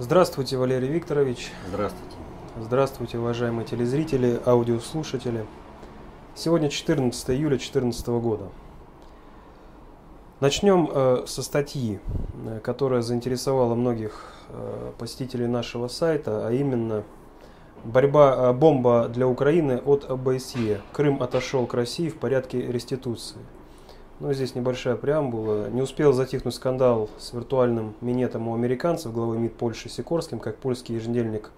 Здравствуйте, Валерий Викторович. Здравствуйте. Здравствуйте, уважаемые телезрители, аудиослушатели. Сегодня 14 июля 2014 года. Начнем э, со статьи, э, которая заинтересовала многих э, посетителей нашего сайта, а именно борьба э, бомба для Украины от ОБСЕ. Крым отошел к России в порядке реституции. Ну, здесь небольшая преамбула. Не успел затихнуть скандал с виртуальным минетом у американцев, главы МИД Польши Сикорским, как польский еженедельник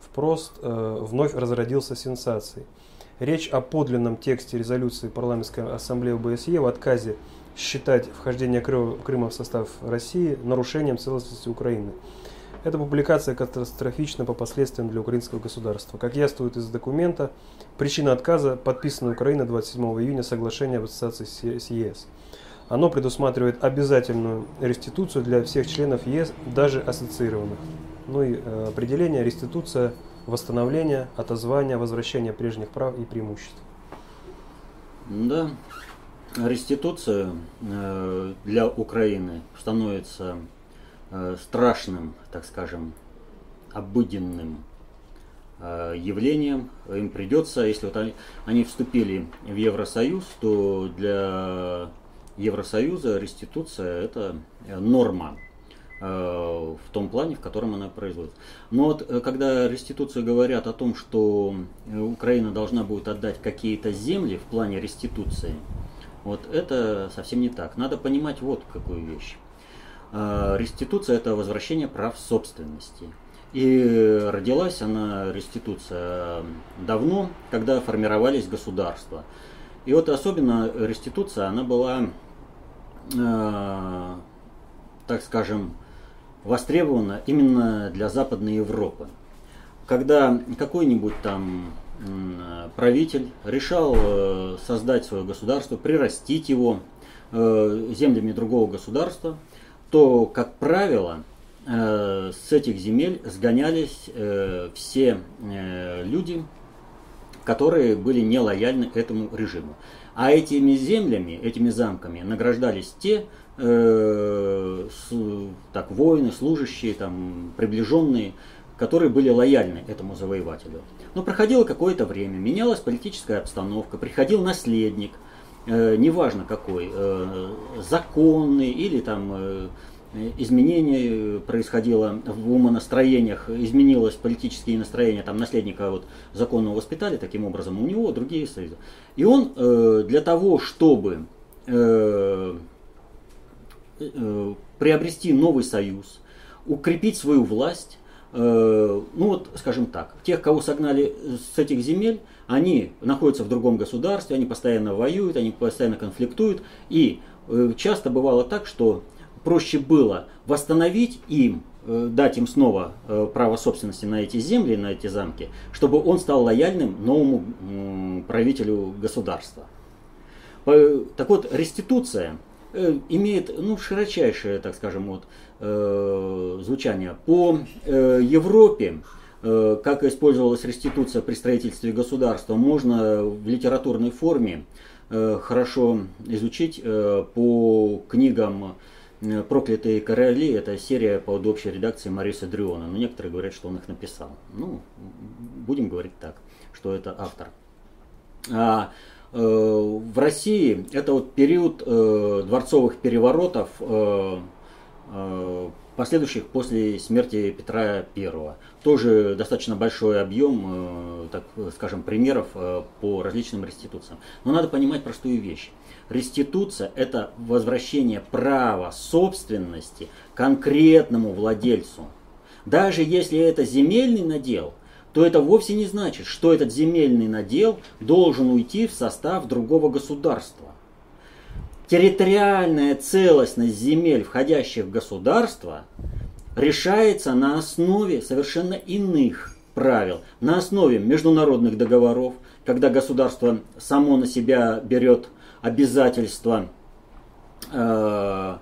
«Впрост» э, вновь разродился сенсацией. Речь о подлинном тексте резолюции парламентской ассамблеи ОБСЕ в отказе считать вхождение Крыма в состав России нарушением целостности Украины. Эта публикация катастрофична по последствиям для украинского государства. Как яствует из документа, причина отказа – подписанное Украиной 27 июня соглашение об ассоциации с ЕС. Оно предусматривает обязательную реституцию для всех членов ЕС, даже ассоциированных. Ну и э, определение реституция, восстановление, отозвание, возвращение прежних прав и преимуществ. Да, реституция э, для Украины становится страшным, так скажем, обыденным э, явлением. Им придется, если вот они, они вступили в Евросоюз, то для Евросоюза реституция это норма э, в том плане, в котором она производится. Но вот когда реституцию говорят о том, что Украина должна будет отдать какие-то земли в плане реституции, вот это совсем не так. Надо понимать вот какую вещь. А, реституция – это возвращение прав собственности. И родилась она, реституция, давно, когда формировались государства. И вот особенно реституция, она была, э, так скажем, востребована именно для Западной Европы. Когда какой-нибудь там правитель решал э, создать свое государство, прирастить его э, землями другого государства – то, как правило, э, с этих земель сгонялись э, все э, люди, которые были нелояльны этому режиму. А этими землями, этими замками награждались те э, с, так, воины, служащие, там, приближенные, которые были лояльны этому завоевателю. Но проходило какое-то время, менялась политическая обстановка, приходил наследник – неважно какой, э, законный или там э, изменение происходило в умонастроениях, изменилось политические настроения, там наследника вот законного воспитали таким образом, у него другие союзы. И он для того, чтобы приобрести новый союз, укрепить свою власть, ну вот, скажем так, тех, кого согнали с этих земель, они находятся в другом государстве, они постоянно воюют, они постоянно конфликтуют. И э, часто бывало так, что проще было восстановить им, э, дать им снова э, право собственности на эти земли, на эти замки, чтобы он стал лояльным новому правителю государства. Так вот, реституция имеет ну, широчайшее, так скажем, вот, звучание. По Европе как использовалась реституция при строительстве государства, можно в литературной форме э, хорошо изучить э, по книгам «Проклятые короли». Это серия под общей редакцией Мариса Дриона. Но некоторые говорят, что он их написал. Ну, будем говорить так, что это автор. А в России это вот период дворцовых переворотов последующих после смерти Петра I. Тоже достаточно большой объем, э, так скажем, примеров э, по различным реституциям. Но надо понимать простую вещь. Реституция – это возвращение права собственности конкретному владельцу. Даже если это земельный надел, то это вовсе не значит, что этот земельный надел должен уйти в состав другого государства территориальная целостность земель, входящих в государство, решается на основе совершенно иных правил, на основе международных договоров, когда государство само на себя берет обязательство э,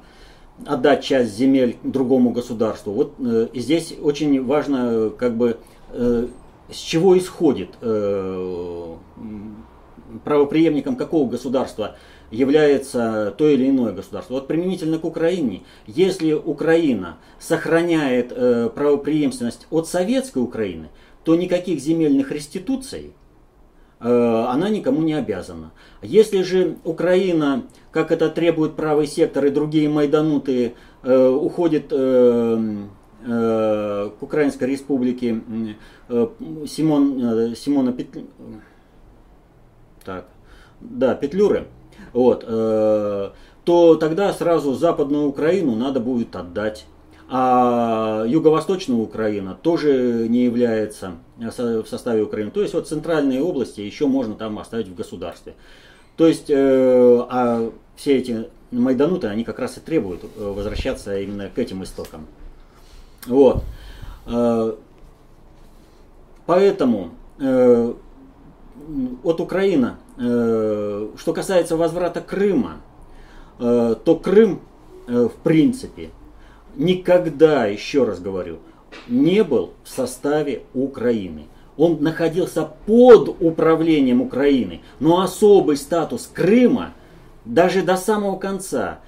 отдать часть земель другому государству. Вот э, здесь очень важно, как бы, э, с чего исходит э, правоприемником какого государства является то или иное государство. Вот применительно к Украине, если Украина сохраняет э, правопреемственность от советской Украины, то никаких земельных реституций э, она никому не обязана. Если же Украина, как это требует правый сектор и другие майданутые, э, уходит э, э, к Украинской республике э, Симон, Симона Петля... так, да, Петлюры, вот, э, то тогда сразу Западную Украину надо будет отдать. А Юго-Восточная Украина тоже не является в составе Украины. То есть вот центральные области еще можно там оставить в государстве. То есть, э, а все эти майдануты, они как раз и требуют э, возвращаться именно к этим истокам. Вот. Э, поэтому э, от Украины Э, что касается возврата Крыма, э, то Крым, э, в принципе, никогда, еще раз говорю, не был в составе Украины. Он находился под управлением Украины, но особый статус Крыма даже до самого конца,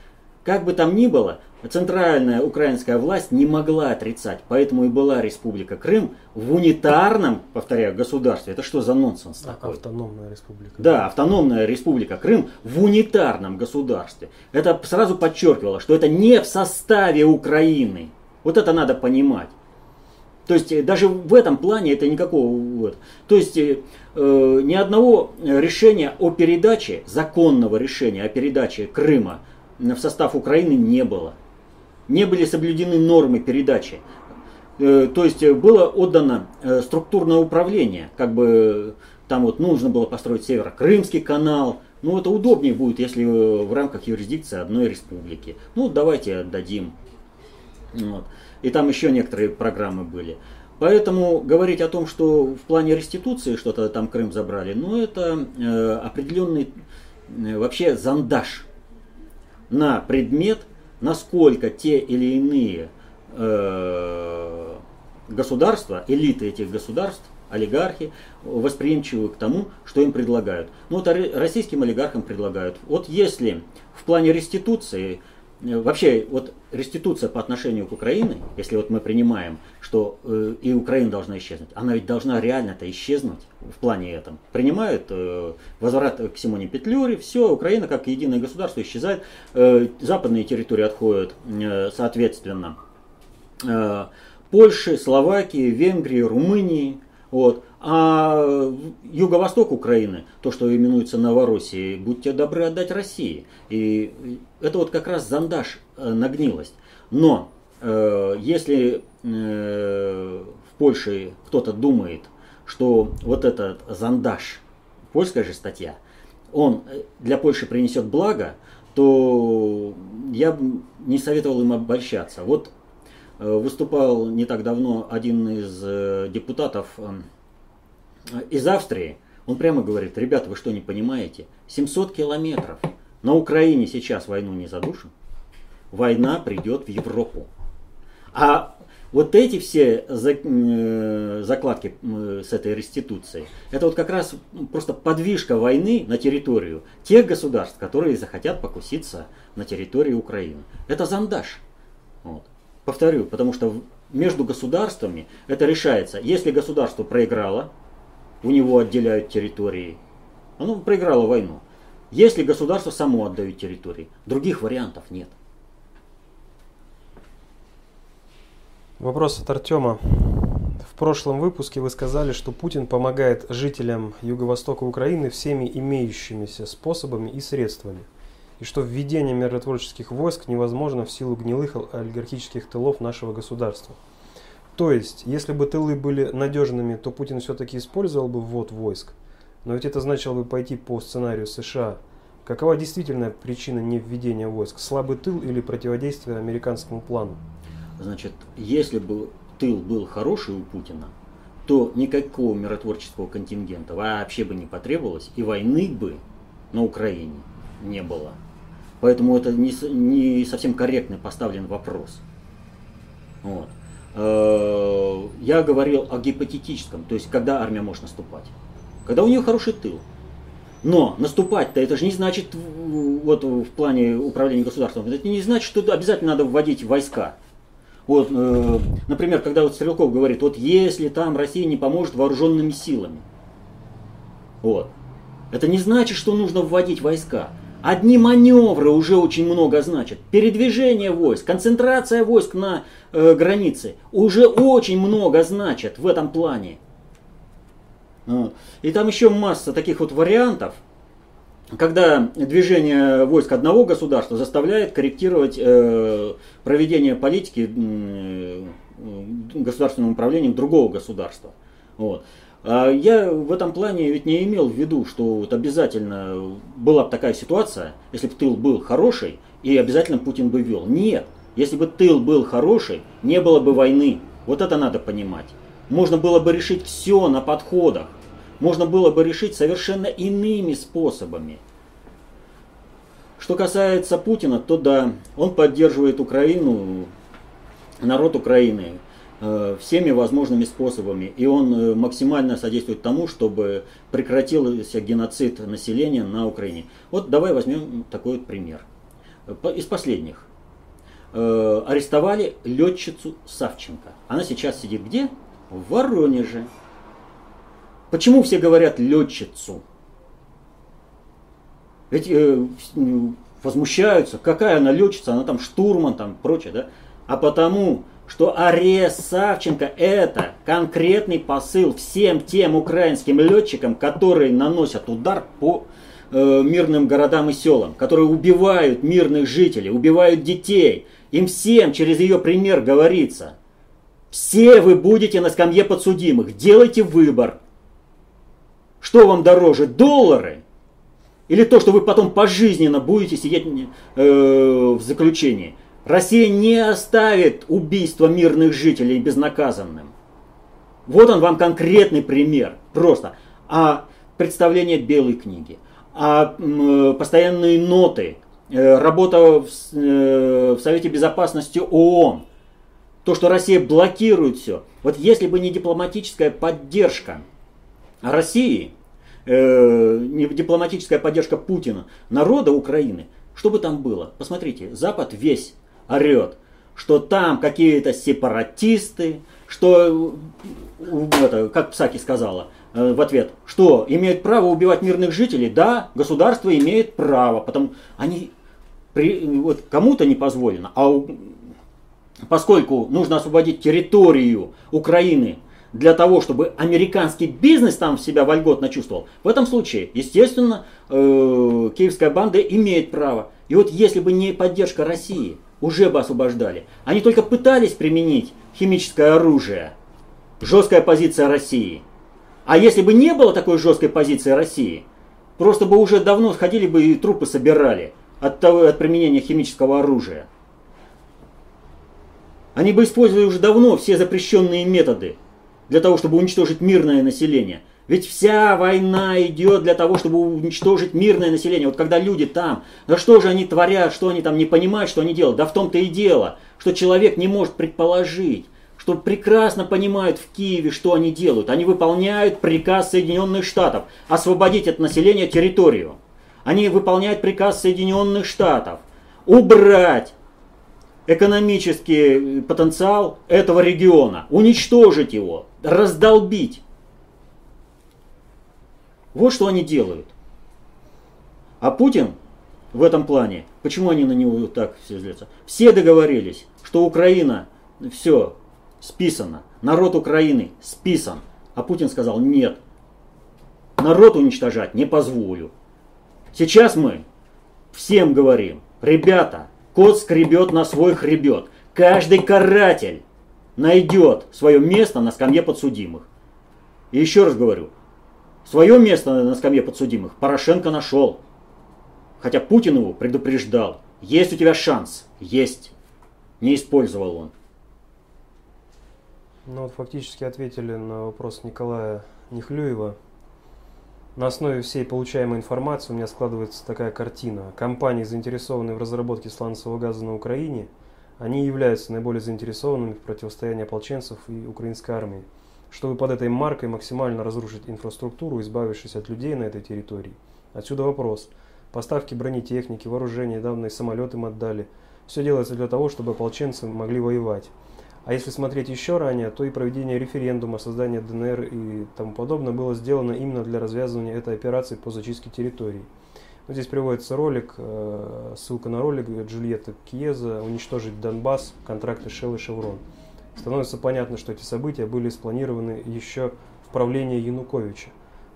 как бы там ни было, центральная украинская власть не могла отрицать. Поэтому и была Республика Крым в унитарном, повторяю, государстве. Это что за нонсенс а, такой? Автономная республика. Да, автономная республика Крым в унитарном государстве. Это сразу подчеркивало, что это не в составе Украины. Вот это надо понимать. То есть э, даже в этом плане это никакого... Вот. То есть э, э ни одного решения о передаче, законного решения о передаче Крыма в состав Украины не было не были соблюдены нормы передачи. Э, то есть э, было отдано э, структурное управление, как бы там вот нужно было построить Северо-Крымский канал. Ну это удобнее будет, если в рамках юрисдикции одной республики. Ну давайте отдадим. Вот. И там еще некоторые программы были. Поэтому говорить о том, что в плане реституции что-то там Крым забрали, ну это определенный вообще зандаш на предмет насколько те или иные э, государства, элиты этих государств, олигархи, восприимчивы к тому, что им предлагают. Ну вот российским олигархам предлагают. Вот если в плане реституции вообще вот реституция по отношению к Украине, если вот мы принимаем, что э, и Украина должна исчезнуть, она ведь должна реально-то исчезнуть в плане этом. Принимают э, возврат к Симоне Петлюре, все, Украина как единое государство исчезает, э, западные территории отходят э, соответственно. Э, Польши, Словакии, Венгрии, Румынии, вот. А юго-восток Украины, то, что именуется Новороссией, будьте добры отдать России. И это вот как раз зандаш э, на гнилость. Но э, если э, в Польше кто-то думает, что вот этот зандаш, польская же статья, он э, для Польши принесет благо, то я бы не советовал им обольщаться. Вот э, выступал не так давно один из депутатов из Австрии, он прямо говорит, ребята, вы что, не понимаете? 700 километров. На Украине сейчас войну не задушим. Война придет в Европу. А вот эти все э, закладки с этой реституцией, это вот как раз просто подвижка войны на территорию тех государств, которые захотят покуситься на территории Украины. Это зандаш. Вот. Повторю, потому что между государствами это решается. Если государство проиграло, у него отделяют территории. Оно проиграло войну. Если государство само отдает территории, других вариантов нет. Вопрос от Артема. В прошлом выпуске вы сказали, что Путин помогает жителям Юго-Востока Украины всеми имеющимися способами и средствами, и что введение миротворческих войск невозможно в силу гнилых олигархических тылов нашего государства – то есть, если бы тылы были надежными, то Путин все-таки использовал бы ввод войск. Но ведь это значило бы пойти по сценарию США. Какова действительная причина не введения войск? Слабый тыл или противодействие американскому плану? Значит, если бы тыл был хороший у Путина, то никакого миротворческого контингента вообще бы не потребовалось, и войны бы на Украине не было. Поэтому это не, не совсем корректно поставлен вопрос. Вот. Э, я говорил о гипотетическом, то есть когда армия может наступать. Когда у нее хороший тыл. Но наступать-то это же не значит, вот в плане управления государством, это не значит, что обязательно надо вводить войска. Вот, э, например, когда вот Стрелков говорит, вот если там Россия не поможет вооруженными силами, вот, это не значит, что нужно вводить войска. Одни маневры уже очень много значат. Передвижение войск, концентрация войск на э, границе уже очень много значит в этом плане. И там еще масса таких вот вариантов, когда движение войск одного государства заставляет корректировать э, проведение политики э, государственным управлением другого государства. Вот. А я в этом плане ведь не имел в виду, что вот обязательно была бы такая ситуация, если бы тыл был хороший, и обязательно Путин бы вел. Нет, если бы тыл был хороший, не было бы войны. Вот это надо понимать. Можно было бы решить все на подходах. Можно было бы решить совершенно иными способами. Что касается Путина, то да, он поддерживает Украину, народ Украины всеми возможными способами. И он э, максимально содействует тому, чтобы прекратился геноцид населения на Украине. Вот давай возьмем такой вот пример. Из последних. Э, арестовали летчицу Савченко. Она сейчас сидит где? В Воронеже. Почему все говорят летчицу? Ведь э, возмущаются, какая она летчица, она там штурман, там прочее, да? А потому, что арест Савченко это конкретный посыл всем тем украинским летчикам, которые наносят удар по э, мирным городам и селам, которые убивают мирных жителей, убивают детей. Им всем через ее пример говорится, все вы будете на скамье подсудимых, делайте выбор. Что вам дороже, доллары или то, что вы потом пожизненно будете сидеть э, в заключении? Россия не оставит убийство мирных жителей безнаказанным. Вот он вам конкретный пример. Просто. А представление белой книги, а постоянные ноты, э, работа в, э, в Совете Безопасности ООН, то, что Россия блокирует все. Вот если бы не дипломатическая поддержка России, э, не дипломатическая поддержка Путина, народа Украины, что бы там было? Посмотрите, Запад весь орет, что там какие-то сепаратисты, что, это, как Псаки сказала э, в ответ, что имеют право убивать мирных жителей? Да, государство имеет право, потому они при, вот кому-то не позволено, а у, поскольку нужно освободить территорию Украины для того, чтобы американский бизнес там себя вольготно чувствовал, в этом случае, естественно, э, киевская банда имеет право. И вот если бы не поддержка России, уже бы освобождали. Они только пытались применить химическое оружие. Жесткая позиция России. А если бы не было такой жесткой позиции России, просто бы уже давно ходили бы и трупы собирали от, того, от применения химического оружия. Они бы использовали уже давно все запрещенные методы для того, чтобы уничтожить мирное население. Ведь вся война идет для того, чтобы уничтожить мирное население. Вот когда люди там, да что же они творят, что они там не понимают, что они делают. Да в том-то и дело, что человек не может предположить, что прекрасно понимают в Киеве, что они делают. Они выполняют приказ Соединенных Штатов освободить от населения территорию. Они выполняют приказ Соединенных Штатов убрать экономический потенциал этого региона, уничтожить его, раздолбить. Вот что они делают. А Путин в этом плане, почему они на него так все злятся? Все договорились, что Украина, все, списано. Народ Украины списан. А Путин сказал, нет, народ уничтожать не позволю. Сейчас мы всем говорим, ребята, кот скребет на свой хребет. Каждый каратель найдет свое место на скамье подсудимых. И еще раз говорю, Свое место на скамье подсудимых Порошенко нашел. Хотя Путин его предупреждал. Есть у тебя шанс. Есть. Не использовал он. Ну вот фактически ответили на вопрос Николая Нехлюева. На основе всей получаемой информации у меня складывается такая картина. Компании, заинтересованные в разработке сланцевого газа на Украине, они являются наиболее заинтересованными в противостоянии ополченцев и украинской армии чтобы под этой маркой максимально разрушить инфраструктуру, избавившись от людей на этой территории Отсюда вопрос. Поставки бронетехники, вооружения, недавно и самолеты им отдали. Все делается для того, чтобы ополченцы могли воевать. А если смотреть еще ранее, то и проведение референдума, создание ДНР и тому подобное было сделано именно для развязывания этой операции по зачистке территорий. Вот здесь приводится ролик, э, ссылка на ролик Джульетта Кьеза «Уничтожить Донбасс. Контракты Шелл и Шеврон». Становится понятно, что эти события были спланированы еще в правлении Януковича.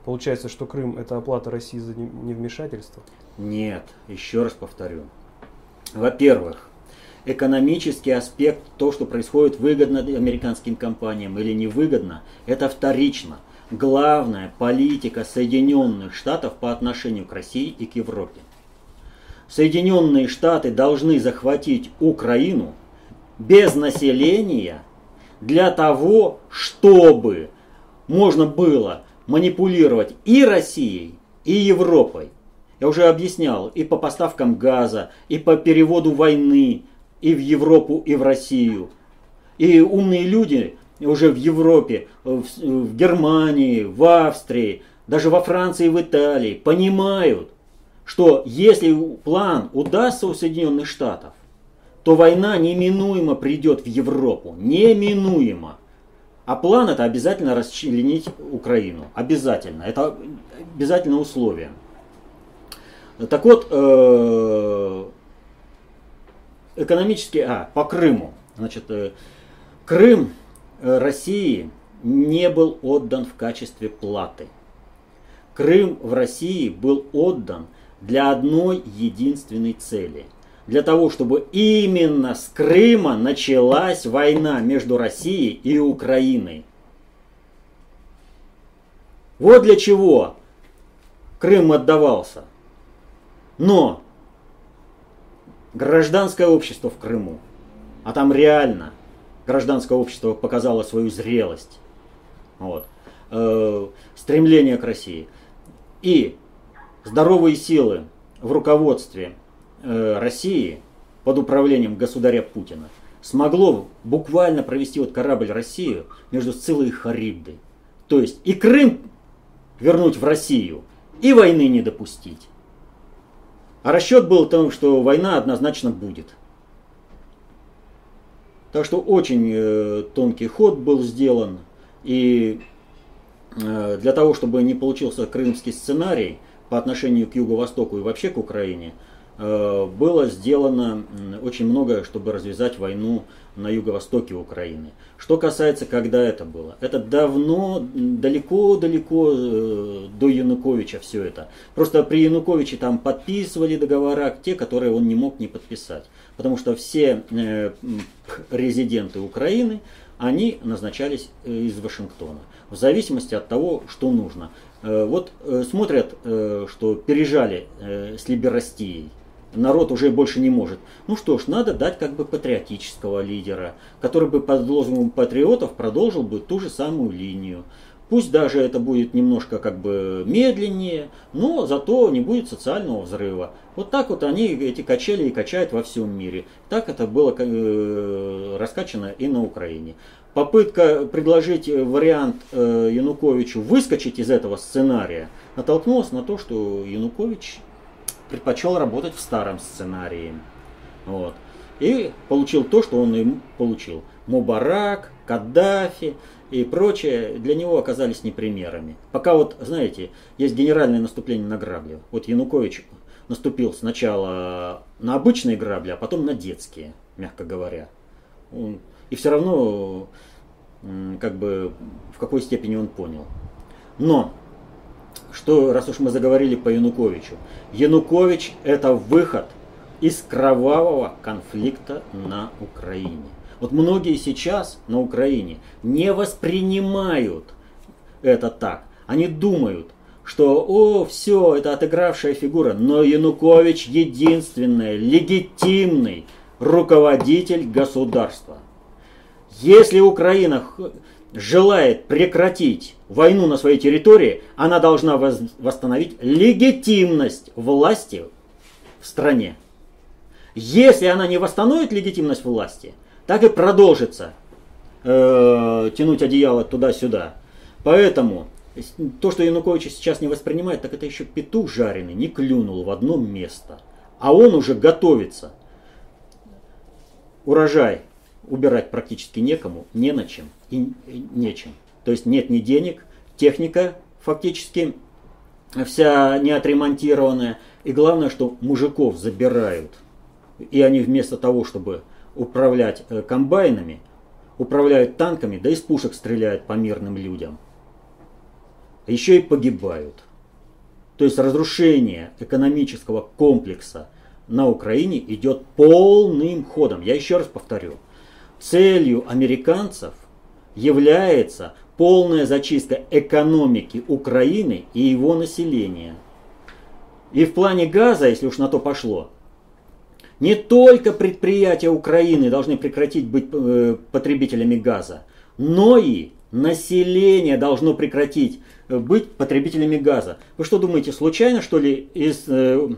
Получается, что Крым – это оплата России за невмешательство? Нет, еще раз повторю. Во-первых, экономический аспект, то, что происходит выгодно американским компаниям или невыгодно, это вторично. Главная политика Соединенных Штатов по отношению к России и к Европе. Соединенные Штаты должны захватить Украину без населения для того, чтобы можно было манипулировать и Россией, и Европой. Я уже объяснял и по поставкам газа, и по переводу войны, и в Европу, и в Россию. И умные люди уже в Европе, в, в Германии, в Австрии, даже во Франции в Италии понимают, что если план удастся у Соединенных Штатов, то война неминуемо придет в Европу. Неминуемо. А план это обязательно расчленить Украину. Обязательно. Это обязательное условие. Так вот, э, экономически, а, по Крыму. Значит, э, Крым э, России не был отдан в качестве платы. Крым в России был отдан для одной единственной цели. Для того, чтобы именно с Крыма началась война между Россией и Украиной. Вот для чего Крым отдавался. Но гражданское общество в Крыму, а там реально гражданское общество показало свою зрелость, вот, э, стремление к России и здоровые силы в руководстве России под управлением государя Путина смогло буквально провести вот корабль Россию между Сцилой и Харибдой. То есть и Крым вернуть в Россию, и войны не допустить. А расчет был в том, что война однозначно будет. Так что очень э, тонкий ход был сделан. И э, для того, чтобы не получился крымский сценарий по отношению к Юго-Востоку и вообще к Украине, э, было сделано очень много, чтобы развязать войну на юго-востоке Украины. Что касается, когда это было, это давно, далеко-далеко э, до Януковича все это. Просто при Януковиче там подписывали договора, те, которые он не мог не подписать. Потому что все э, резиденты Украины, они назначались э, из Вашингтона. В зависимости от того, что нужно. Э, вот э, смотрят, э, что пережали э, с Либерастией народ уже больше не может. Ну что ж, надо дать как бы патриотического лидера, который бы под лозунгом патриотов продолжил бы ту же самую линию. Пусть даже это будет немножко как бы медленнее, но зато не будет социального взрыва. Вот так вот они эти качели и качают во всем мире. Так это было э, раскачано и на Украине. Попытка предложить вариант э, Януковичу выскочить из этого сценария натолкнулась на то, что Янукович предпочел работать в старом сценарии. Вот. И получил то, что он и получил. Мубарак, Каддафи и прочее для него оказались не примерами. Пока вот, знаете, есть генеральное наступление на грабли. Вот Янукович наступил сначала на обычные грабли, а потом на детские, мягко говоря. И все равно, как бы, в какой степени он понял. Но что, раз уж мы заговорили по Януковичу, Янукович это выход из кровавого конфликта на Украине. Вот многие сейчас на Украине не воспринимают это так. Они думают, что о, все, это отыгравшая фигура, но Янукович единственный, легитимный руководитель государства. Если Украина желает прекратить войну на своей территории, она должна восстановить легитимность власти в стране. Если она не восстановит легитимность власти, так и продолжится э, тянуть одеяло туда-сюда. Поэтому То, что Янукович сейчас не воспринимает, так это еще петух жареный, не клюнул в одно место. А он уже готовится. Урожай убирать практически некому, не на чем и нечем. То есть нет ни денег, техника фактически вся не отремонтированная. И главное, что мужиков забирают. И они вместо того, чтобы управлять э, комбайнами, управляют танками, да из пушек стреляют по мирным людям. Еще и погибают. То есть разрушение экономического комплекса на Украине идет полным ходом. Я еще раз повторю. Целью американцев является полная зачистка экономики Украины и его населения. И в плане газа, если уж на то пошло, не только предприятия Украины должны прекратить быть э, потребителями газа, но и население должно прекратить э, быть потребителями газа. Вы что думаете, случайно что ли из э,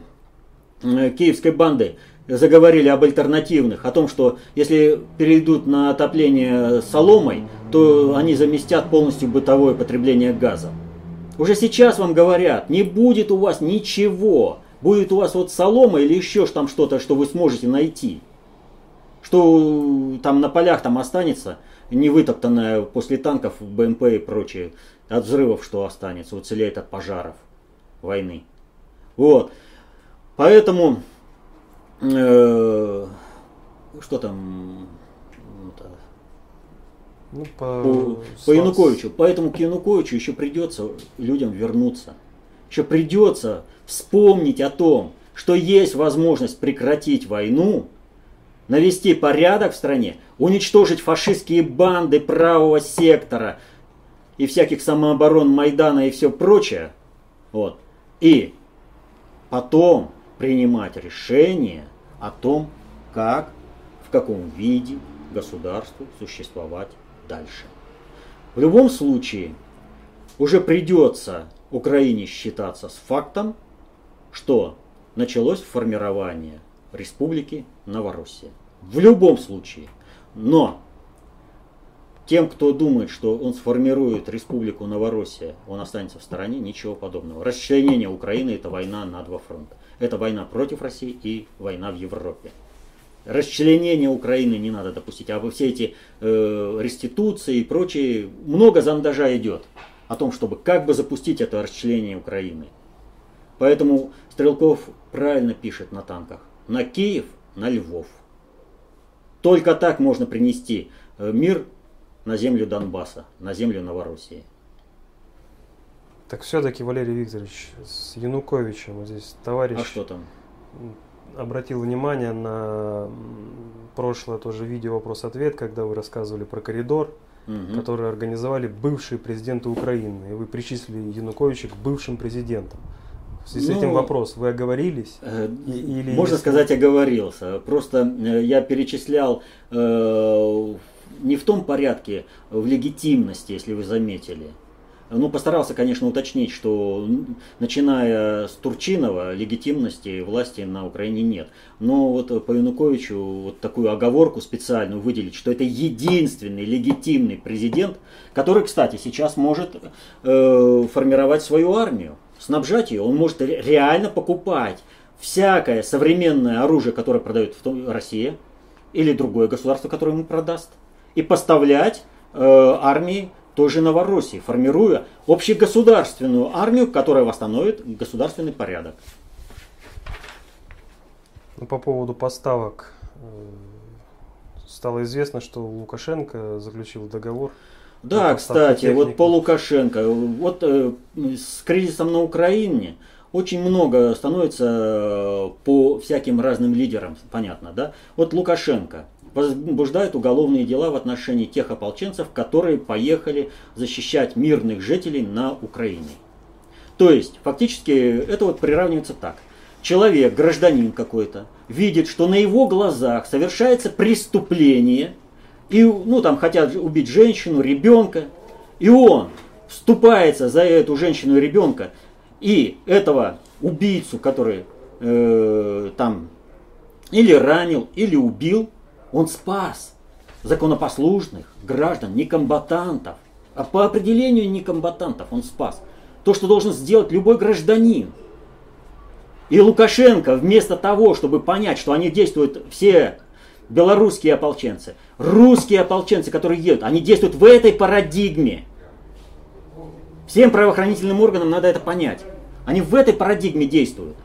э, киевской банды заговорили об альтернативных, о том, что если перейдут на отопление соломой, то они заместят полностью бытовое потребление газа. Уже сейчас вам говорят, не будет у вас ничего, будет у вас вот солома или еще там что-то, что вы сможете найти. Что там на полях там останется, не вытоптанное после танков, БМП и прочее, от взрывов что останется, уцелеет от пожаров войны. Вот. Поэтому что там ну, по, по, по Януковичу. Поэтому к Януковичу еще придется людям вернуться. Еще придется вспомнить о том, что есть возможность прекратить войну, навести порядок в стране, уничтожить фашистские банды правого сектора и всяких самооборон Майдана и все прочее. Вот. И потом принимать решение о том, как, в каком виде государству существовать дальше. В любом случае, уже придется Украине считаться с фактом, что началось формирование республики Новороссия. В любом случае. Но тем, кто думает, что он сформирует республику Новороссия, он останется в стороне, ничего подобного. Расчленение Украины – это война на два фронта. Это война против России и война в Европе. Расчленение Украины не надо допустить, а все эти э, реституции и прочее, много зандажа идет о том, чтобы как бы запустить это расчленение Украины. Поэтому Стрелков правильно пишет на танках. На Киев, на Львов. Только так можно принести э, мир на землю Донбасса, на землю Новороссии. Так все-таки, Валерий Викторович, с Януковичем здесь товарищ... А что там? Обратил внимание на прошлое тоже видео вопрос-ответ, когда вы рассказывали про коридор, угу. который организовали бывшие президенты Украины. И вы причислили Януковича к бывшим президентам. В связи ну, с этим ну, вопрос, вы оговорились? Э, или можно сказать, оговорился. Просто э, я перечислял э, не в том порядке, в легитимности, если вы заметили. Ну, постарался, конечно, уточнить, что начиная с Турчинова легитимности власти на Украине нет. Но вот по Януковичу вот такую оговорку специальную выделить, что это единственный легитимный президент, который, кстати, сейчас может э, формировать свою армию, снабжать ее, он может реально покупать всякое современное оружие, которое продает в Россия или другое государство, которое ему продаст, и поставлять э, армии той же Новороссии, формируя общегосударственную армию, которая восстановит государственный порядок. Ну, по поводу поставок э, стало известно, что Лукашенко заключил договор. Да, кстати, техники. вот по Лукашенко, вот э, с кризисом на Украине очень много становится э, по всяким разным лидерам, понятно, да? Вот Лукашенко, возбуждают уголовные дела в отношении тех ополченцев, которые поехали защищать мирных жителей на Украине. То есть, фактически, это вот приравнивается так. Человек, гражданин какой-то, видит, что на его глазах совершается преступление, и, ну, там хотят убить женщину, ребенка, и он вступается за эту женщину и ребенка, и этого убийцу, который э, там или ранил, или убил, он спас законопослушных граждан, не комбатантов. а по определению не комбатантов он спас. То, что должен сделать любой гражданин. И Лукашенко вместо того, чтобы понять, что они действуют все белорусские ополченцы, русские ополченцы, которые едут, они действуют в этой парадигме. Всем правоохранительным органам надо это понять. Они в этой парадигме действуют.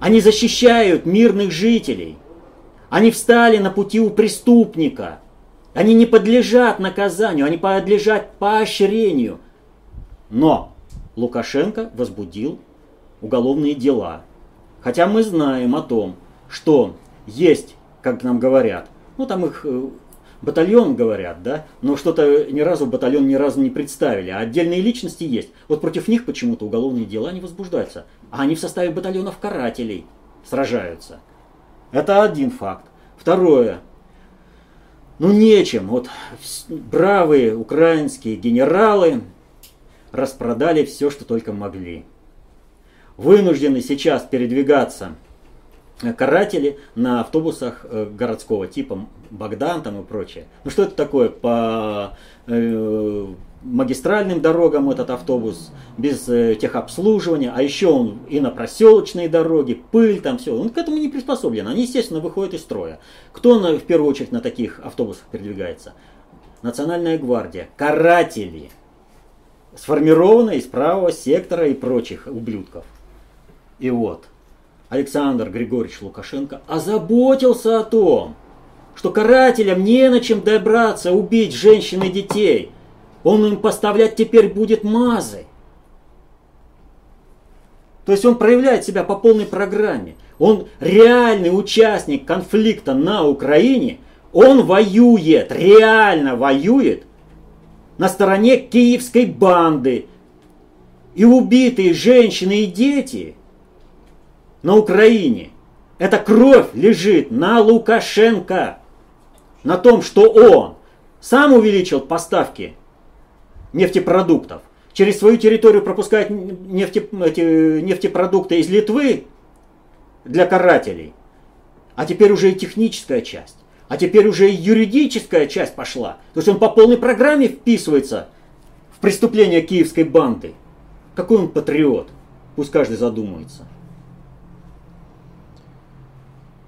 Они защищают мирных жителей. Они встали на пути у преступника. Они не подлежат наказанию, они подлежат поощрению. Но Лукашенко возбудил уголовные дела. Хотя мы знаем о том, что есть, как нам говорят, ну там их э, батальон говорят, да, но что-то ни разу батальон ни разу не представили, а отдельные личности есть. Вот против них почему-то уголовные дела не возбуждаются, а они в составе батальонов карателей сражаются. Это один факт. Второе. Ну нечем. Вот бравые украинские генералы распродали все, что только могли. Вынуждены сейчас передвигаться каратели на автобусах э, городского типа Богдан там и прочее. Ну что это такое по э, магистральным дорогам этот автобус без э, техобслуживания, а еще он и на проселочные дороги, пыль там все, он к этому не приспособлен. Они естественно выходят из строя. Кто на, в первую очередь на таких автобусах передвигается? Национальная гвардия, каратели, сформированные из правого сектора и прочих ублюдков. И вот, Александр Григорьевич Лукашенко озаботился о том, что карателям не на чем добраться, убить женщин и детей. Он им поставлять теперь будет мазы. То есть он проявляет себя по полной программе. Он реальный участник конфликта на Украине. Он воюет, реально воюет на стороне киевской банды. И убитые женщины и дети – на Украине. Эта кровь лежит на Лукашенко. На том, что он сам увеличил поставки нефтепродуктов. Через свою территорию пропускает нефте, эти, нефтепродукты из Литвы для карателей. А теперь уже и техническая часть. А теперь уже и юридическая часть пошла. То есть он по полной программе вписывается в преступление киевской банды. Какой он патриот? Пусть каждый задумается.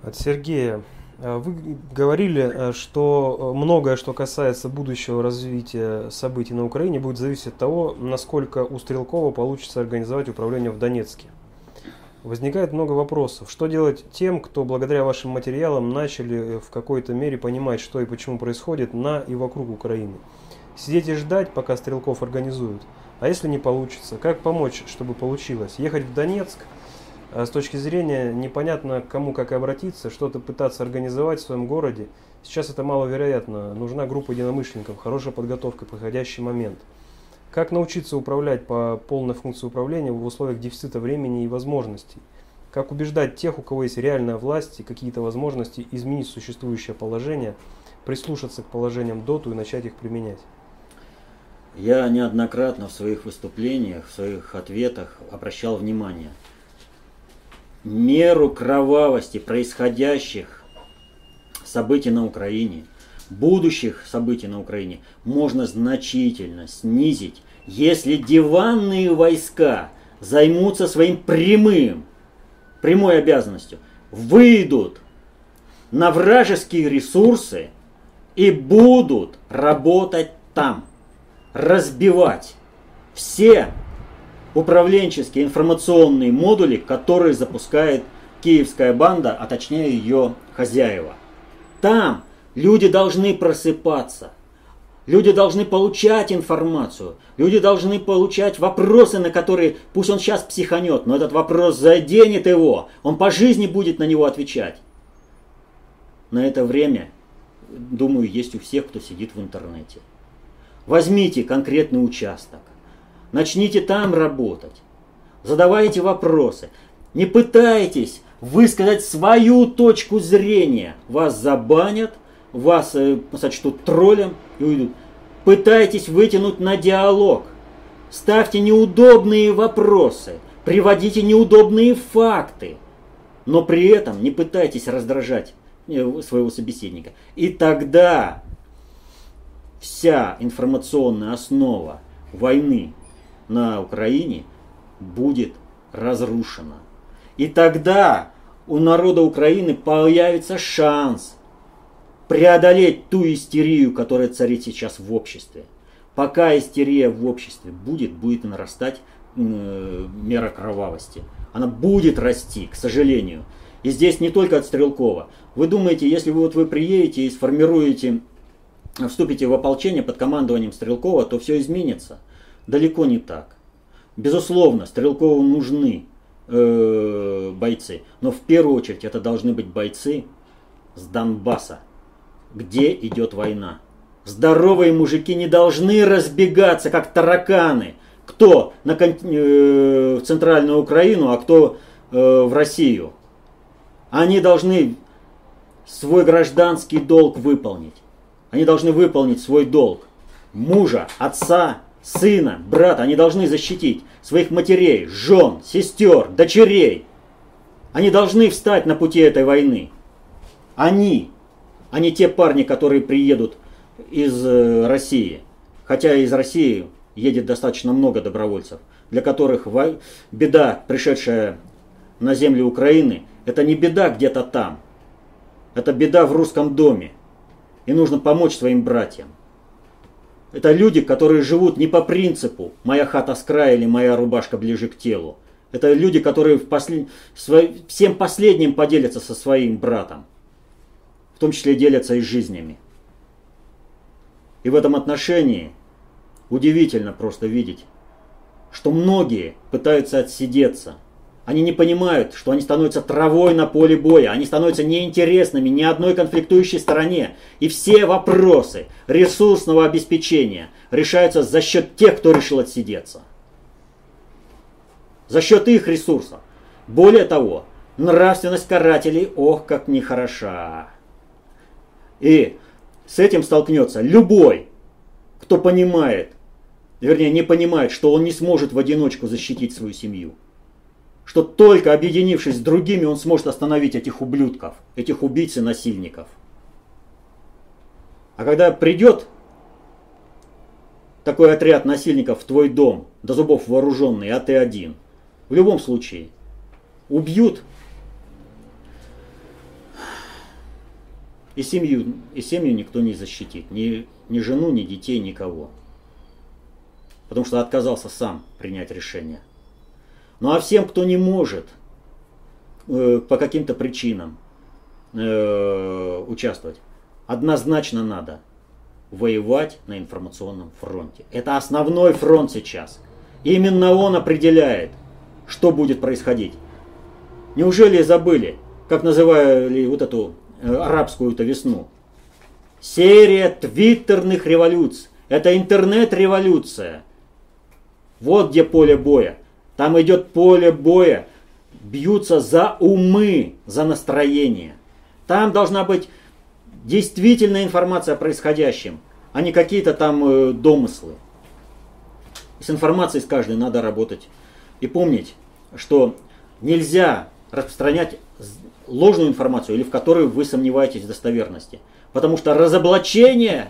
От Сергея. Э, вы говорили, э, что э, многое, что касается будущего развития событий на Украине, будет зависеть от того, насколько у Стрелкова получится организовать управление в Донецке. Возникает много вопросов. Что делать тем, кто благодаря вашим материалам начали в какой-то мере понимать, что и почему происходит на и вокруг Украины? Сидеть и ждать, пока Стрелков организуют? А если не получится, как помочь, чтобы получилось? Ехать в Донецк – с точки зрения непонятно кому как обратиться, что-то пытаться организовать в своем городе, сейчас это маловероятно. Нужна группа единомышленников, хорошая подготовка, подходящий момент. Как научиться управлять по полной функции управления в условиях дефицита времени и возможностей? Как убеждать тех, у кого есть реальная власть и какие-то возможности изменить существующее положение, прислушаться к положениям ДОТу и начать их применять? Я неоднократно в своих выступлениях, в своих ответах обращал внимание – меру кровавости происходящих событий на Украине, будущих событий на Украине можно значительно снизить, если диванные войска займутся своим прямым, прямой обязанностью, выйдут на вражеские ресурсы и будут работать там, разбивать все управленческие информационные модули, которые запускает киевская банда, а точнее ее хозяева. Там люди должны просыпаться. Люди должны получать информацию. Люди должны получать вопросы, на которые, пусть он сейчас психанет, но этот вопрос заденет его. Он по жизни будет на него отвечать. На это время, думаю, есть у всех, кто сидит в интернете. Возьмите конкретный участок. Начните там работать. Задавайте вопросы. Не пытайтесь высказать свою точку зрения. Вас забанят, вас э, сочтут троллем и уйдут. Пытайтесь вытянуть на диалог. Ставьте неудобные вопросы. Приводите неудобные факты. Но при этом не пытайтесь раздражать э, своего собеседника. И тогда вся информационная основа войны на Украине будет разрушена. И тогда у народа Украины появится шанс преодолеть ту истерию, которая царит сейчас в обществе. Пока истерия в обществе будет, будет нарастать э, мера кровавости. Она будет расти, к сожалению. И здесь не только от Стрелкова. Вы думаете, если вы, вот вы приедете и сформируете, вступите в ополчение под командованием Стрелкова, то все изменится? Далеко не так. Безусловно, Стрелкову нужны э, бойцы, но в первую очередь это должны быть бойцы с Донбасса, где идет война. Здоровые мужики не должны разбегаться, как тараканы. Кто на э, в центральную Украину, а кто э, в Россию. Они должны свой гражданский долг выполнить. Они должны выполнить свой долг. Мужа, отца, сына, брата. Они должны защитить своих матерей, жен, сестер, дочерей. Они должны встать на пути этой войны. Они, а не те парни, которые приедут из э, России. Хотя из России едет достаточно много добровольцев, для которых беда, пришедшая на землю Украины, это не беда где-то там. Это беда в русском доме. И нужно помочь своим братьям. Это люди, которые живут не по принципу «моя хата с края» или «моя рубашка ближе к телу». Это люди, которые в послед... всем последним поделятся со своим братом. В том числе делятся и жизнями. И в этом отношении удивительно просто видеть, что многие пытаются отсидеться. Они не понимают, что они становятся травой на поле боя, они становятся неинтересными ни одной конфликтующей стороне. И все вопросы ресурсного обеспечения решаются за счет тех, кто решил отсидеться. За счет их ресурсов. Более того, нравственность карателей, ох, как нехороша. И с этим столкнется любой, кто понимает, вернее не понимает, что он не сможет в одиночку защитить свою семью. Что только объединившись с другими, он сможет остановить этих ублюдков, этих убийц и насильников. А когда придет такой отряд насильников в твой дом, до зубов вооруженный, а ты один, в любом случае, убьют И семью, и семью никто не защитит. Ни, ни жену, ни детей, никого. Потому что отказался сам принять решение. Ну а всем, кто не может э, по каким-то причинам э, участвовать, однозначно надо воевать на информационном фронте. Это основной фронт сейчас. Именно он определяет, что будет происходить. Неужели забыли, как называли вот эту Э, арабскую-то весну. Серия твиттерных революций. Это интернет-революция. Вот где поле боя. Там идет поле боя. Бьются за умы, за настроение. Там должна быть действительная информация о происходящем, а не какие-то там э, домыслы. С информацией с каждой надо работать. И помнить, что нельзя распространять ложную информацию или в которой вы сомневаетесь в достоверности. Потому что разоблачение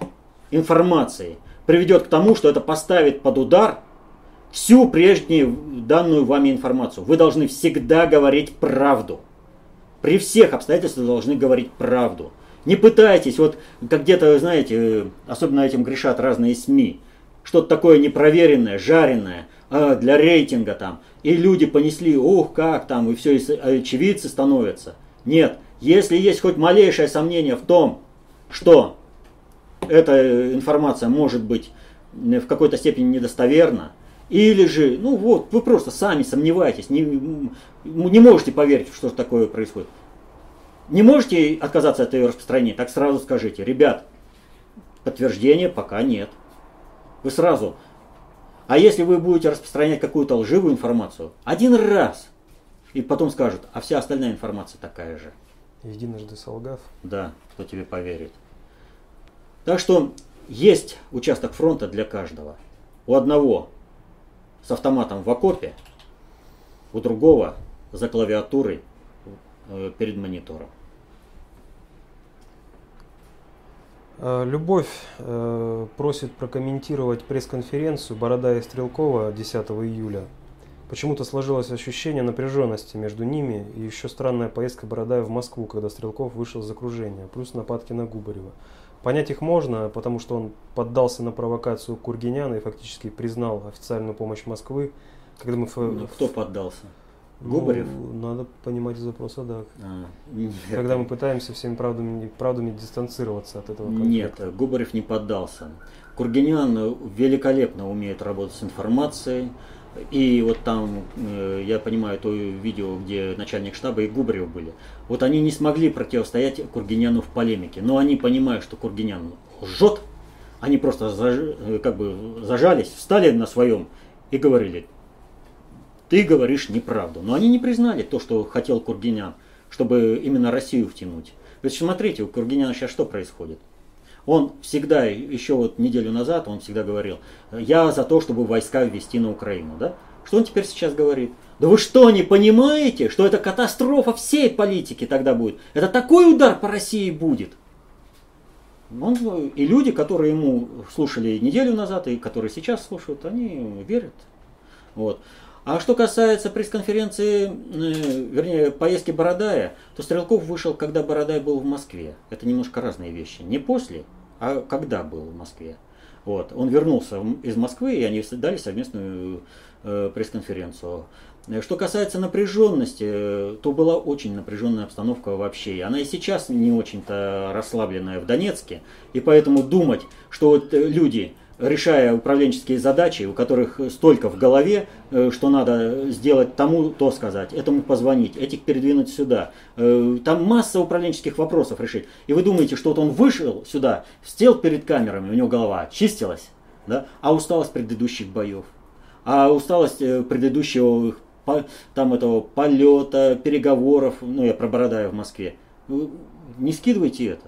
информации приведет к тому, что это поставит под удар всю прежнюю данную вами информацию. Вы должны всегда говорить правду. При всех обстоятельствах должны говорить правду. Не пытайтесь, вот как где-то, знаете, особенно этим грешат разные СМИ, что-то такое непроверенное, жареное, а, для рейтинга там. И люди понесли, ох, как там, и все, и очевидцы становятся. Нет, если есть хоть малейшее сомнение в том, что эта информация может быть в какой-то степени недостоверна, или же, ну вот, вы просто сами сомневаетесь, не, не можете поверить, что такое происходит. Не можете отказаться от ее распространения, так сразу скажите, ребят, подтверждения пока нет. Вы сразу. А если вы будете распространять какую-то лживую информацию, один раз – и потом скажут, а вся остальная информация такая же. Единожды солгав. Да, кто тебе поверит. Так что есть участок фронта для каждого. У одного с автоматом в окопе, у другого за клавиатурой э, перед монитором. Э, Любовь э, просит прокомментировать пресс-конференцию Борода и Стрелкова 10 июля. Почему-то сложилось ощущение напряженности между ними и еще странная поездка Бородая в Москву, когда Стрелков вышел из окружения, плюс нападки на Губарева. Понять их можно, потому что он поддался на провокацию Кургиняна и фактически признал официальную помощь Москвы. Когда мы... Ну, кто поддался? Губарев? Ну, надо понимать из запроса, да. А, Когда мы пытаемся всеми правдами, правдами дистанцироваться от этого конфликта. Нет, Губарев не поддался. Кургинян великолепно умеет работать с информацией. И вот там, э, я понимаю, то видео, где начальник штаба и Губарев были. Вот они не смогли противостоять Кургиняну в полемике. Но они понимают, что Кургинян лжет. Они просто заж, э, как бы зажались, встали на своем и говорили, ты говоришь неправду. Но они не признали то, что хотел Кургинян, чтобы именно Россию втянуть. Ведь смотрите, у Кургиняна сейчас что происходит? Он всегда, еще вот неделю назад, он всегда говорил, я за то, чтобы войска ввести на Украину. Да? Что он теперь сейчас говорит? Да вы что, не понимаете, что это катастрофа всей политики тогда будет? Это такой удар по России будет. Он, и люди, которые ему слушали неделю назад, и которые сейчас слушают, они верят. Вот. А что касается пресс-конференции, э, вернее, поездки Бородая, то Стрелков вышел, когда Бородай был в Москве. Это немножко разные вещи. Не после, а когда был в Москве. Вот. Он вернулся из Москвы, и они дали совместную э, пресс-конференцию. Что касается напряженности, э, то была очень напряженная обстановка вообще. Она и сейчас не очень-то расслабленная в Донецке. И поэтому думать, что вот люди решая управленческие задачи, у которых столько в голове, э, что надо сделать тому, то сказать, этому позвонить, этих передвинуть сюда. Э, там масса управленческих вопросов решить. И вы думаете, что вот он вышел сюда, сел перед камерами, у него голова очистилась, да? а усталость предыдущих боев, а усталость э, предыдущего там этого полета, переговоров, ну я про Бородая в Москве. Не скидывайте это.